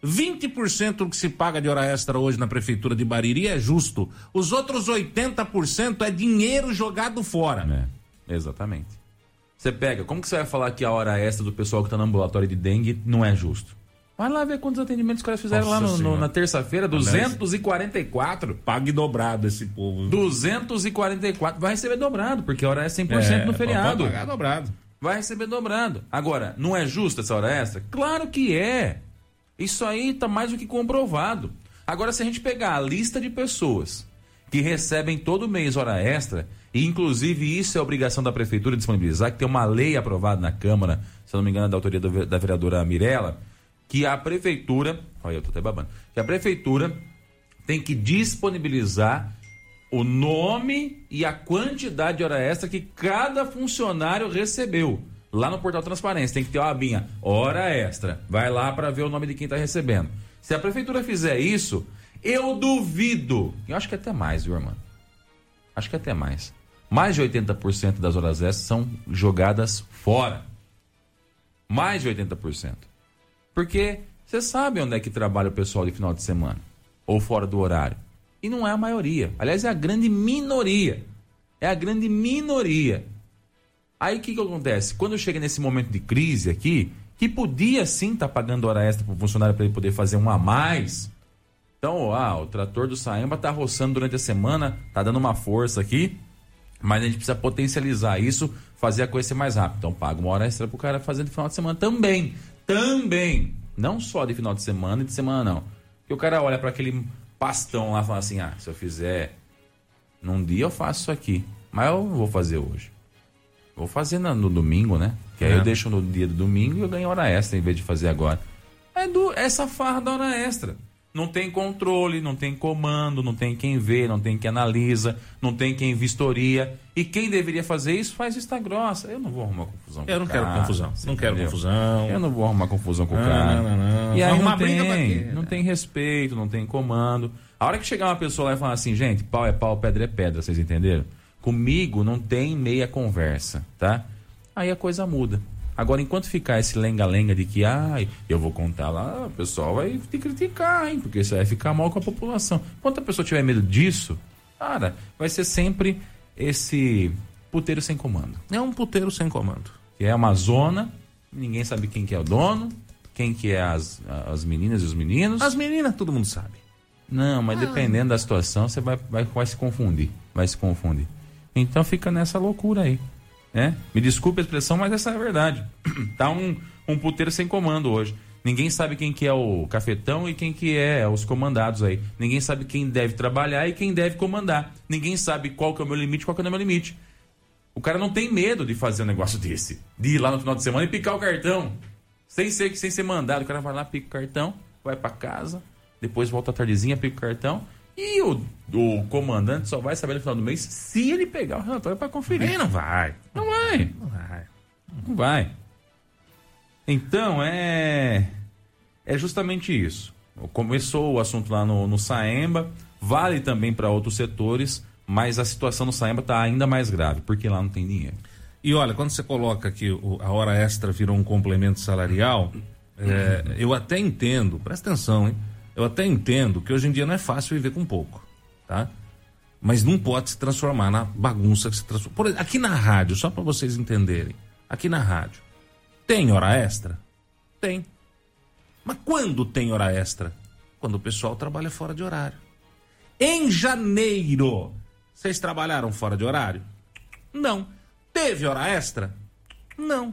20% do que se paga de hora extra hoje na prefeitura de Bariri é justo. Os outros 80% é dinheiro jogado fora. É, exatamente. Você pega, como que você vai falar que a hora extra do pessoal que tá no ambulatório de dengue não é justo? Vai lá ver quantos atendimentos os caras fizeram Nossa lá no- no- na terça-feira, 244. Pague dobrado esse povo. 244. Vai receber dobrado, porque a hora é 100% no feriado. Vai pagar dobrado. Vai receber dobrado. Agora, não é justa essa hora extra? Claro que é. Isso aí tá mais do que comprovado. Agora, se a gente pegar a lista de pessoas que recebem todo mês hora extra, e inclusive isso é obrigação da prefeitura disponibilizar, que tem uma lei aprovada na Câmara, se não me engano, é da autoria da vereadora Mirella, que a prefeitura, olha, eu tô até babando, que a prefeitura tem que disponibilizar o nome e a quantidade de hora extra que cada funcionário recebeu. Lá no portal Transparência tem que ter uma abinha, hora extra. Vai lá para ver o nome de quem está recebendo. Se a prefeitura fizer isso, eu duvido. Eu acho que até mais, viu, irmão? Acho que até mais. Mais de 80% das horas extras são jogadas fora. Mais de 80%. Porque você sabe onde é que trabalha o pessoal de final de semana ou fora do horário. E não é a maioria. Aliás, é a grande minoria. É a grande minoria. Aí o que, que acontece? Quando chega nesse momento de crise aqui, que podia sim estar pagando hora extra para o funcionário para ele poder fazer um a mais. Então, o trator do Saemba tá roçando durante a semana, tá dando uma força aqui, mas a gente precisa potencializar isso, fazer a coisa ser mais rápida. Então, paga uma hora extra pro cara fazer no final de semana também. Também. Não só de final de semana e de semana, não. Porque o cara olha para aquele pastão lá e fala assim: ah, se eu fizer num dia eu faço isso aqui, mas eu não vou fazer hoje. Vou fazer na- no, domingo, né? Que aí É. eu deixo no dia do domingo e eu ganho hora extra em vez de fazer agora. É do, essa farra da hora extra. Não tem controle, não tem comando, não tem quem vê, não tem quem analisa, não tem quem vistoria. E quem deveria fazer isso faz vista grossa. Eu não vou arrumar confusão com Eu não quero cara, confusão. você Não quero entendeu? confusão. Eu não vou arrumar confusão com o Não, cara. não, não, não. E aí Arrumar não briga pra tem, quê? não tem respeito, não tem comando. A hora que chegar uma pessoa lá e falar assim, gente, pau é pau, pedra é pedra, vocês entenderam? Comigo não tem meia conversa, tá? Aí a coisa muda. Agora, enquanto ficar esse lenga-lenga de que, ai, eu vou contar lá, o pessoal vai te criticar, hein? Porque você vai ficar mal com a população. Enquanto a pessoa tiver medo disso, cara, vai ser sempre esse puteiro sem comando. É um puteiro sem comando. Que é uma zona, ninguém sabe quem que é o dono, quem que é as, as meninas e os meninos. As meninas, todo mundo sabe. Não, mas dependendo da situação, você vai, vai, vai se confundir. Vai se confundir. Então fica nessa loucura aí. Né? Me desculpe a expressão, mas essa é a verdade. tá um, um puteiro sem comando hoje. Ninguém sabe quem que é o cafetão e quem que é os comandados aí. Ninguém sabe quem deve trabalhar e quem deve comandar. Ninguém sabe qual que é o meu limite qual que não é o meu limite. O cara não tem medo de fazer um negócio desse. De ir lá no final de semana e picar o cartão. Sem ser, sem ser mandado. O cara vai lá, pica o cartão, vai pra casa, depois volta à tardezinha, pica o cartão. E o, o comandante só vai saber no final do mês se ele pegar o relatório pra conferir. Não vai. Não vai. Não vai. Não vai. Então, é. É justamente isso. Começou o assunto lá no, no Saemba, vale também para outros setores, mas a situação no Saemba está ainda mais grave, porque lá não tem dinheiro. E olha, quando você coloca que o- a hora extra virou um complemento salarial, é, eu até entendo, presta atenção, hein? Eu até entendo que hoje em dia não é fácil viver com pouco, tá? Mas não pode se transformar na bagunça que se transforma. Por aqui na rádio, só para vocês entenderem, aqui na rádio, tem hora extra? Tem. Mas quando tem hora extra? Quando o pessoal trabalha fora de horário. Em janeiro, vocês trabalharam fora de horário? Não. Teve hora extra? Não.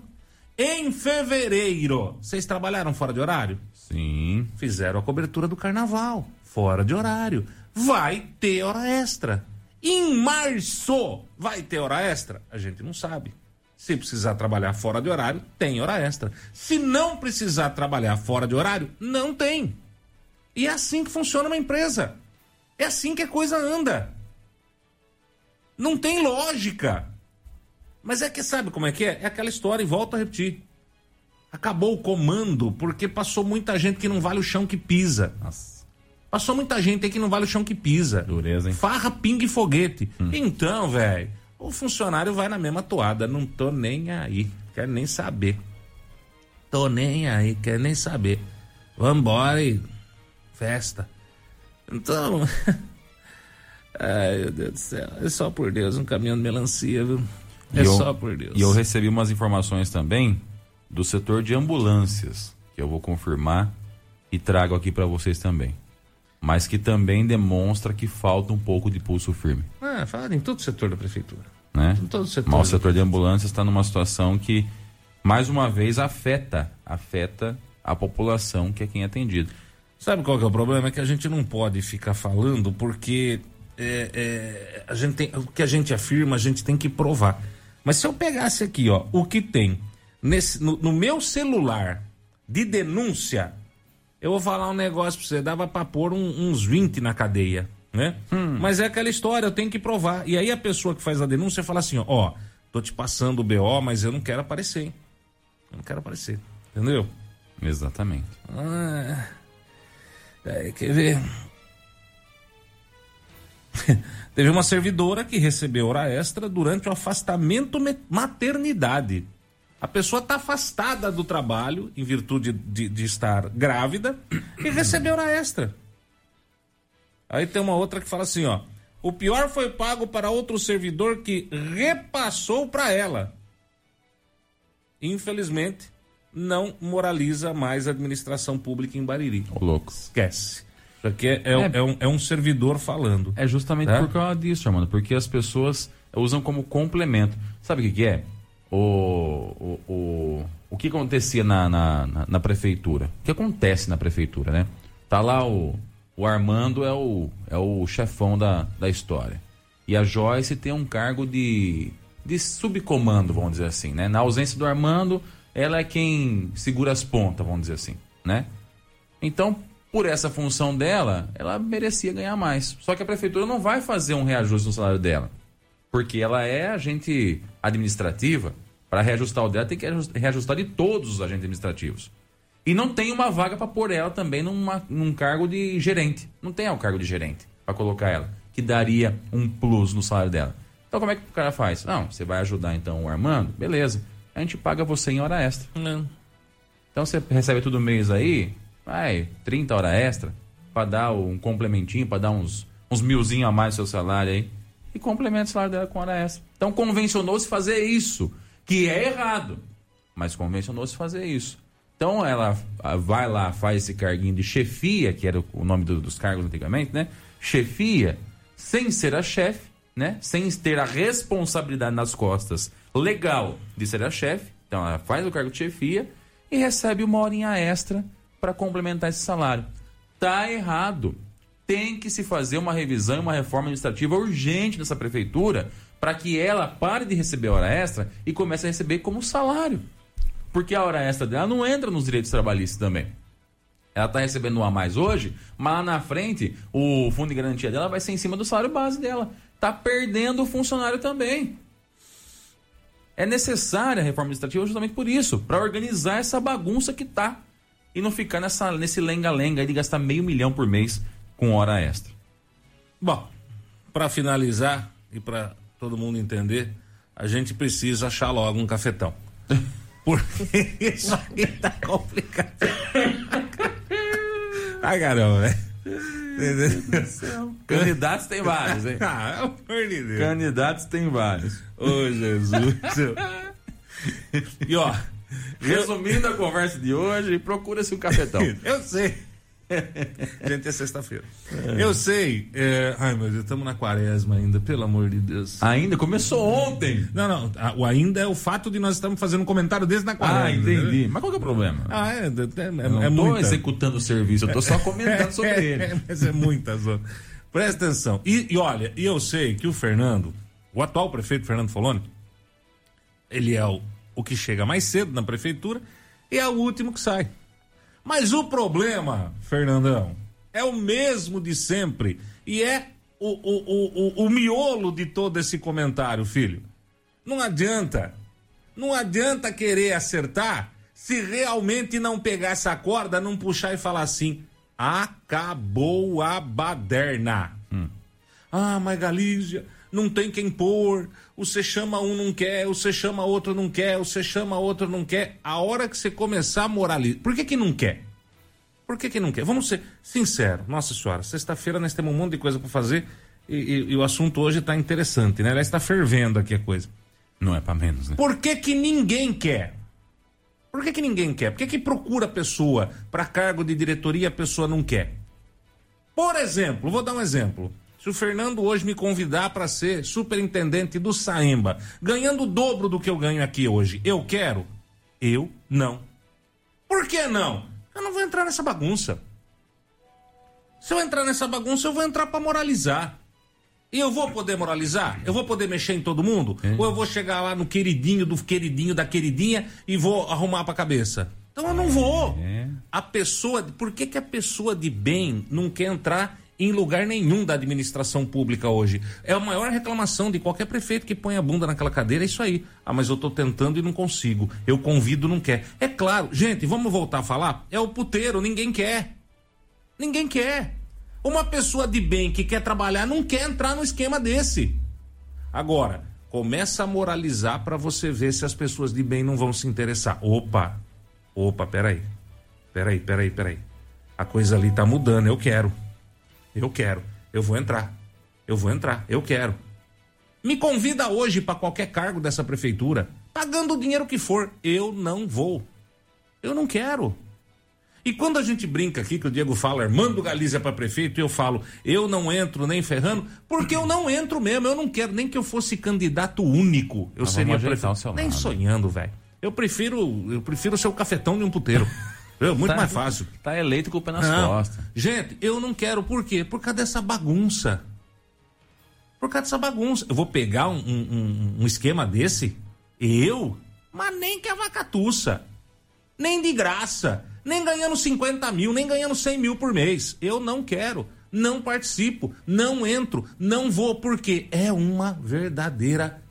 Em fevereiro, vocês trabalharam fora de horário? Sim. Fizeram a cobertura do carnaval, fora de horário. Vai ter hora extra. Em março, vai ter hora extra? A gente não sabe. Se precisar trabalhar fora de horário, tem hora extra. Se não precisar trabalhar fora de horário, não tem. E é assim que funciona uma empresa. É assim que a coisa anda. Não tem lógica. Mas é que sabe como é que é? É aquela história e volto a repetir. Acabou o comando porque passou muita gente que não vale o chão que pisa. Passou muita gente aí que não vale o chão que pisa. Dureza, hein? Farra, pinga e foguete. Então, velho, o funcionário vai na mesma toada. Não tô nem aí. Quero nem saber. Tô nem aí, quero nem saber. Vambora e festa. Então. Ai, meu Deus do céu. É só por Deus, um caminhão de melancia, viu? É eu- só por Deus. E eu recebi umas informações também do setor de ambulâncias, que eu vou confirmar e trago aqui para vocês também. Mas que também demonstra que falta um pouco de pulso firme, Ah, fala em todo o setor da prefeitura. né? Em todo o setor. Mas o setor de ambulâncias está numa situação que, mais uma vez, afeta, afeta a população que é quem é atendido. Sabe qual que é o problema? É que a gente não pode ficar falando porque é, é, a gente tem, o que a gente afirma, a gente tem que provar. Mas se eu pegasse aqui, ó, o que tem nesse, no, no meu celular de denúncia, eu vou falar um negócio pra você, dava pra pôr um- uns 20 na cadeia, né? Mas é aquela história, eu tenho que provar. E aí a pessoa que faz a denúncia fala assim, ó, ó, tô te passando o BO, mas eu não quero aparecer, hein? Eu não quero aparecer, entendeu? Exatamente. Ah, é, quer ver? Teve uma servidora que recebeu hora extra durante o afastamento me- maternidade. A pessoa está afastada do trabalho em virtude de, de estar grávida e recebeu hora extra. Aí tem uma outra que fala assim, ó. O pior foi pago para outro servidor que repassou para ela. Infelizmente, não moraliza mais a administração pública em Bariri. Ô, louco. Esquece. Isso aqui é, é- é um, é um servidor falando. É justamente É? por causa disso, Armando, porque as pessoas usam como complemento. Sabe o que, que é? O, o, o, o que acontecia na, na, na- na prefeitura? O que acontece na prefeitura, né? Tá lá o, o Armando é o, é o chefão da, da história. E a Joyce tem um cargo de, de subcomando, vamos dizer assim, né? Na ausência do Armando, ela é quem segura as pontas, vamos dizer assim, né? Então, por essa função dela, ela merecia ganhar mais. Só que a prefeitura não vai fazer um reajuste no salário dela. Porque ela é agente administrativa. Para reajustar o dela, tem que reajus- reajustar de todos os agentes administrativos. E não tem uma vaga para pôr ela também numa, num cargo de gerente. Não tem o cargo de gerente para colocar ela, que daria um plus no salário dela. Então, como é que o cara faz? Não, você vai ajudar então o Armando? Beleza. A gente paga você em hora extra. Não. Então você recebe todo mês aí, vai, 30 horas extra, pra dar um complementinho, pra dar uns, uns milzinho a mais no seu salário aí. E complementa o salário dela com hora extra. Então convencionou-se fazer isso, que é errado, mas convencionou-se fazer isso. Então ela vai lá, faz esse carguinho de chefia, que era o nome do- dos cargos antigamente, né? Chefia, sem ser a chefe, né? Sem ter a responsabilidade nas costas legal de ser a chefe. Então ela faz o cargo de chefia e recebe uma horinha extra para complementar esse salário. Tá errado. Tem que se fazer uma revisão e uma reforma administrativa urgente nessa prefeitura para que ela pare de receber hora extra e comece a receber como salário. Porque a hora extra dela não entra nos direitos trabalhistas também. Ela está recebendo um a mais hoje, mas lá na frente o fundo de garantia dela vai ser em cima do salário base dela. Tá perdendo o funcionário também. É necessária a reforma administrativa justamente por isso, para organizar essa bagunça que tá e não ficar nessa, nesse lenga-lenga de gastar meio milhão por mês com hora extra. Bom, para finalizar e para todo mundo entender, a gente precisa achar logo um cafetão. Porque isso aí tá complicado. Ai, caramba, velho. Entendeu? Candidatos tem vários, hein? Ah, amor de Deus. Candidatos tem vários. Ô, Jesus. e ó, Resumindo a conversa de hoje, procura-se um cafetão. eu sei. Gente, é sexta-feira. Eu sei. é, Ai, meu Deus, estamos na quaresma ainda, pelo amor de Deus. Ainda começou ontem. Não, não. O ainda é o fato de nós estamos fazendo um comentário desde na quaresma. Ah, entendi. né? Mas qual que é o problema? Ah, é, é, é, Eu não é muita. executando o serviço, eu tô só comentando sobre ele. É, mas é muita zona. Presta atenção. E, e olha, e eu sei que o Fernando, o atual prefeito Fernando Foloni, ele é o, o que chega mais cedo na prefeitura e é o último que sai. Mas o problema, Fernandão, é o mesmo de sempre. E é o, o, o, o, miolo de todo esse comentário, filho. Não adianta. Não adianta querer acertar se realmente não pegar essa corda, não puxar e falar assim: acabou a baderna. Ah, mas Galícia, não tem quem pôr, você chama um não quer, você chama outro não quer, você chama outro não quer. A hora que você começar a moralizar. Por que que não quer? Por que que não quer? Vamos ser sinceros. Nossa senhora, sexta-feira nós temos um monte de coisa para fazer e, e, e, o assunto hoje está interessante, né? Está fervendo aqui a coisa. Não é para menos, né? Por que que ninguém quer? Por que que ninguém quer? Por que que procura pessoa para cargo de diretoria a pessoa não quer? Por exemplo, vou dar um exemplo. Se o Fernando hoje me convidar para ser superintendente do Saemba, ganhando o dobro do que eu ganho aqui hoje, eu quero? Eu não. Por que não? Eu não vou entrar nessa bagunça. Se eu entrar nessa bagunça, eu vou entrar para moralizar. E eu vou poder moralizar? Eu vou poder mexer em todo mundo? É. Ou eu vou chegar lá no queridinho do queridinho da queridinha e vou arrumar pra cabeça? Então eu não vou. É. A pessoa. Por que, que a pessoa de bem não quer entrar em lugar nenhum da administração pública hoje. É a maior reclamação de qualquer prefeito que põe a bunda naquela cadeira, é isso aí. Ah, mas eu estou tentando e não consigo. Eu convido, não quer. É claro, gente, vamos voltar a falar? É o puteiro, ninguém quer. Ninguém quer. Uma pessoa de bem que quer trabalhar não quer entrar no esquema desse. Agora, começa a moralizar para você ver se as pessoas de bem não vão se interessar. Opa, opa, peraí. Peraí, peraí, peraí. A coisa ali tá mudando, eu quero. Eu quero. Eu vou entrar. Eu vou entrar. Eu quero. Me convida hoje para qualquer cargo dessa prefeitura, pagando o dinheiro que for. Eu não vou. Eu não quero. E quando a gente brinca aqui que o Diego fala, manda o Galizia para prefeito, eu falo, eu não entro nem ferrando, porque eu não entro mesmo, eu não quero nem que eu fosse candidato único. Eu Nós seria prefeito. Nem sonhando, velho. Eu prefiro, eu prefiro ser o cafetão de um puteiro. Eu, muito tá, mais fácil. Tá eleito com o pé nas não. costas. Gente, eu não quero. Por quê? Por causa dessa bagunça. Por causa dessa bagunça. Eu vou pegar um, um, um esquema desse? Eu? Mas nem que a vacatuça. Nem de graça. Nem ganhando 50 mil, nem ganhando 100 mil por mês. Eu não quero. Não participo. Não entro. Não vou. Porque é uma verdadeira.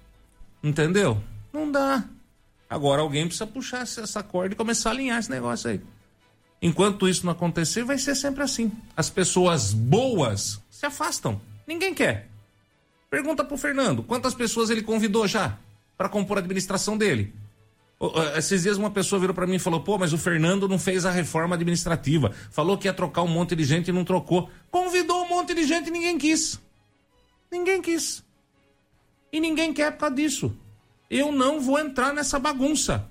Entendeu? Não dá. Agora alguém precisa puxar essa corda e começar a alinhar esse negócio aí. Enquanto isso não acontecer, vai ser sempre assim. As pessoas boas se afastam. Ninguém quer. Pergunta pro Fernando, quantas pessoas ele convidou já para compor a administração dele? Esses dias uma pessoa virou para mim e falou: pô, mas o Fernando não fez a reforma administrativa. Falou que ia trocar um monte de gente e não trocou. Convidou um monte de gente e ninguém quis. Ninguém quis. E ninguém quer por causa disso. Eu não vou entrar nessa bagunça.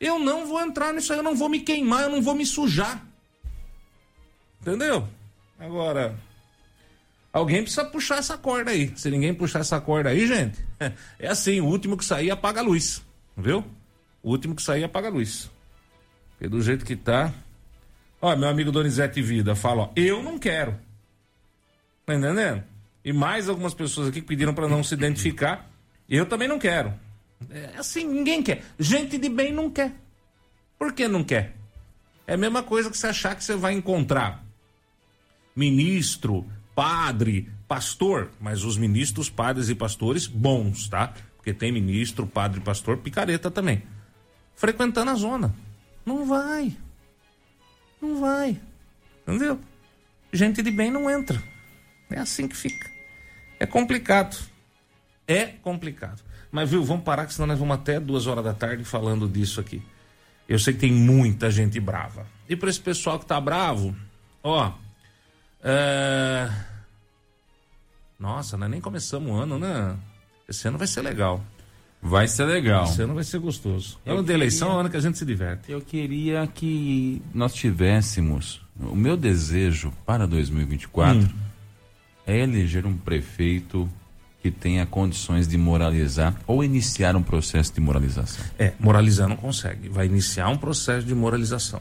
Eu não vou entrar nisso aí, eu não vou me queimar, eu não vou me sujar. Entendeu? Agora, alguém precisa puxar essa corda aí. Se ninguém puxar essa corda aí, gente, é assim: o último que sair apaga a luz. Viu? O último que sair apaga a luz. Porque do jeito que tá. Ó, meu amigo Donizete Vida fala: ó, eu não quero. Tá entendendo? E mais algumas pessoas aqui que pediram para não se identificar. Eu também não quero. É assim, ninguém quer. Gente de bem não quer. Por que não quer? É a mesma coisa que você achar que você vai encontrar ministro, padre, pastor, mas os ministros, padres e pastores bons, tá? Porque tem ministro, padre, pastor, picareta também. Frequentando a zona. Não vai. Não vai. Entendeu? Gente de bem não entra. É assim que fica. É complicado. É complicado. Mas viu, vamos parar, que senão nós vamos até duas horas da tarde falando disso aqui. Eu sei que tem muita gente brava. E para esse pessoal que tá bravo, ó. É... Nossa, nós nem começamos o ano, né? Esse ano vai ser legal. Vai ser legal. Esse ano vai ser gostoso. Eu ano queria... de eleição é o ano que a gente se diverte. Eu queria que nós tivéssemos. O meu desejo para 2024 hum. é eleger um prefeito que tenha condições de moralizar ou iniciar um processo de moralização. É, moralizar não consegue. Vai iniciar um processo de moralização.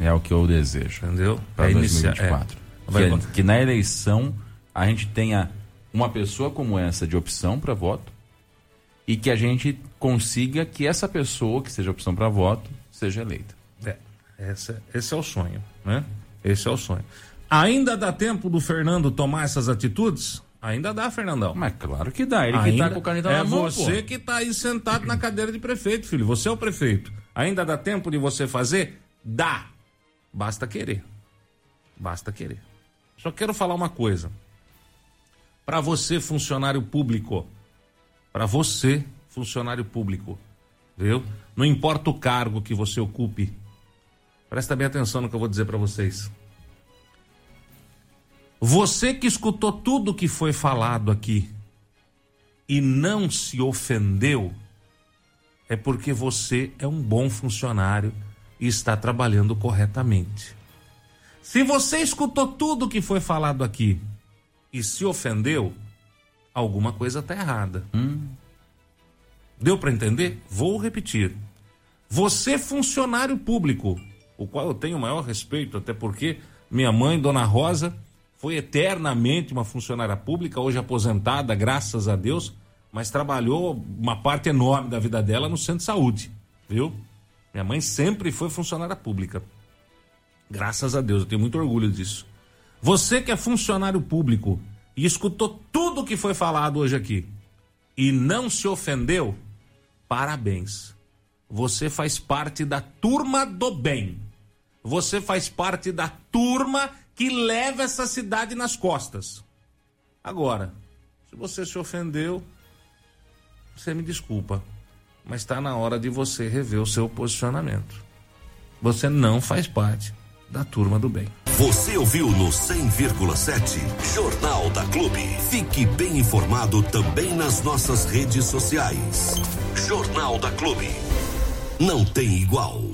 É o que eu desejo. Entendeu? Para 2024. É. Que, que na eleição a gente tenha uma pessoa como essa de opção para voto e que a gente consiga que essa pessoa que seja opção para voto seja eleita. É, essa, esse é o sonho, né? Esse é o sonho. Ainda dá tempo do Fernando tomar essas atitudes? Ainda dá, Fernandão. Mas claro que dá. Ele Ainda que tá com o caneta é na mão, você pô. que tá aí sentado na cadeira de prefeito, filho. Você é o prefeito. Ainda dá tempo de você fazer? Dá. Basta querer. Basta querer. Só quero falar uma coisa. Para você, funcionário público. Para você, funcionário público. Viu? Não importa o cargo que você ocupe. Presta bem atenção no que eu vou dizer para vocês. Você que escutou tudo que foi falado aqui e não se ofendeu, é porque você é um bom funcionário e está trabalhando corretamente. Se você escutou tudo que foi falado aqui e se ofendeu, alguma coisa está errada. Hum. Deu para entender? Vou repetir. Você, funcionário público, o qual eu tenho o maior respeito, até porque minha mãe, Dona Rosa, foi eternamente uma funcionária pública, hoje aposentada, graças a Deus, mas trabalhou uma parte enorme da vida dela no centro de saúde, viu? Minha mãe sempre foi funcionária pública. Graças a Deus, eu tenho muito orgulho disso. Você que é funcionário público e escutou tudo que foi falado hoje aqui e não se ofendeu, parabéns. Você faz parte da turma do bem. Você faz parte da turma que leva essa cidade nas costas. Agora, se você se ofendeu, você me desculpa, mas está na hora de você rever o seu posicionamento. Você não faz parte da turma do bem. Você ouviu no 100,7 Jornal da Clube. Fique bem informado também nas nossas redes sociais. Jornal da Clube. Não tem igual.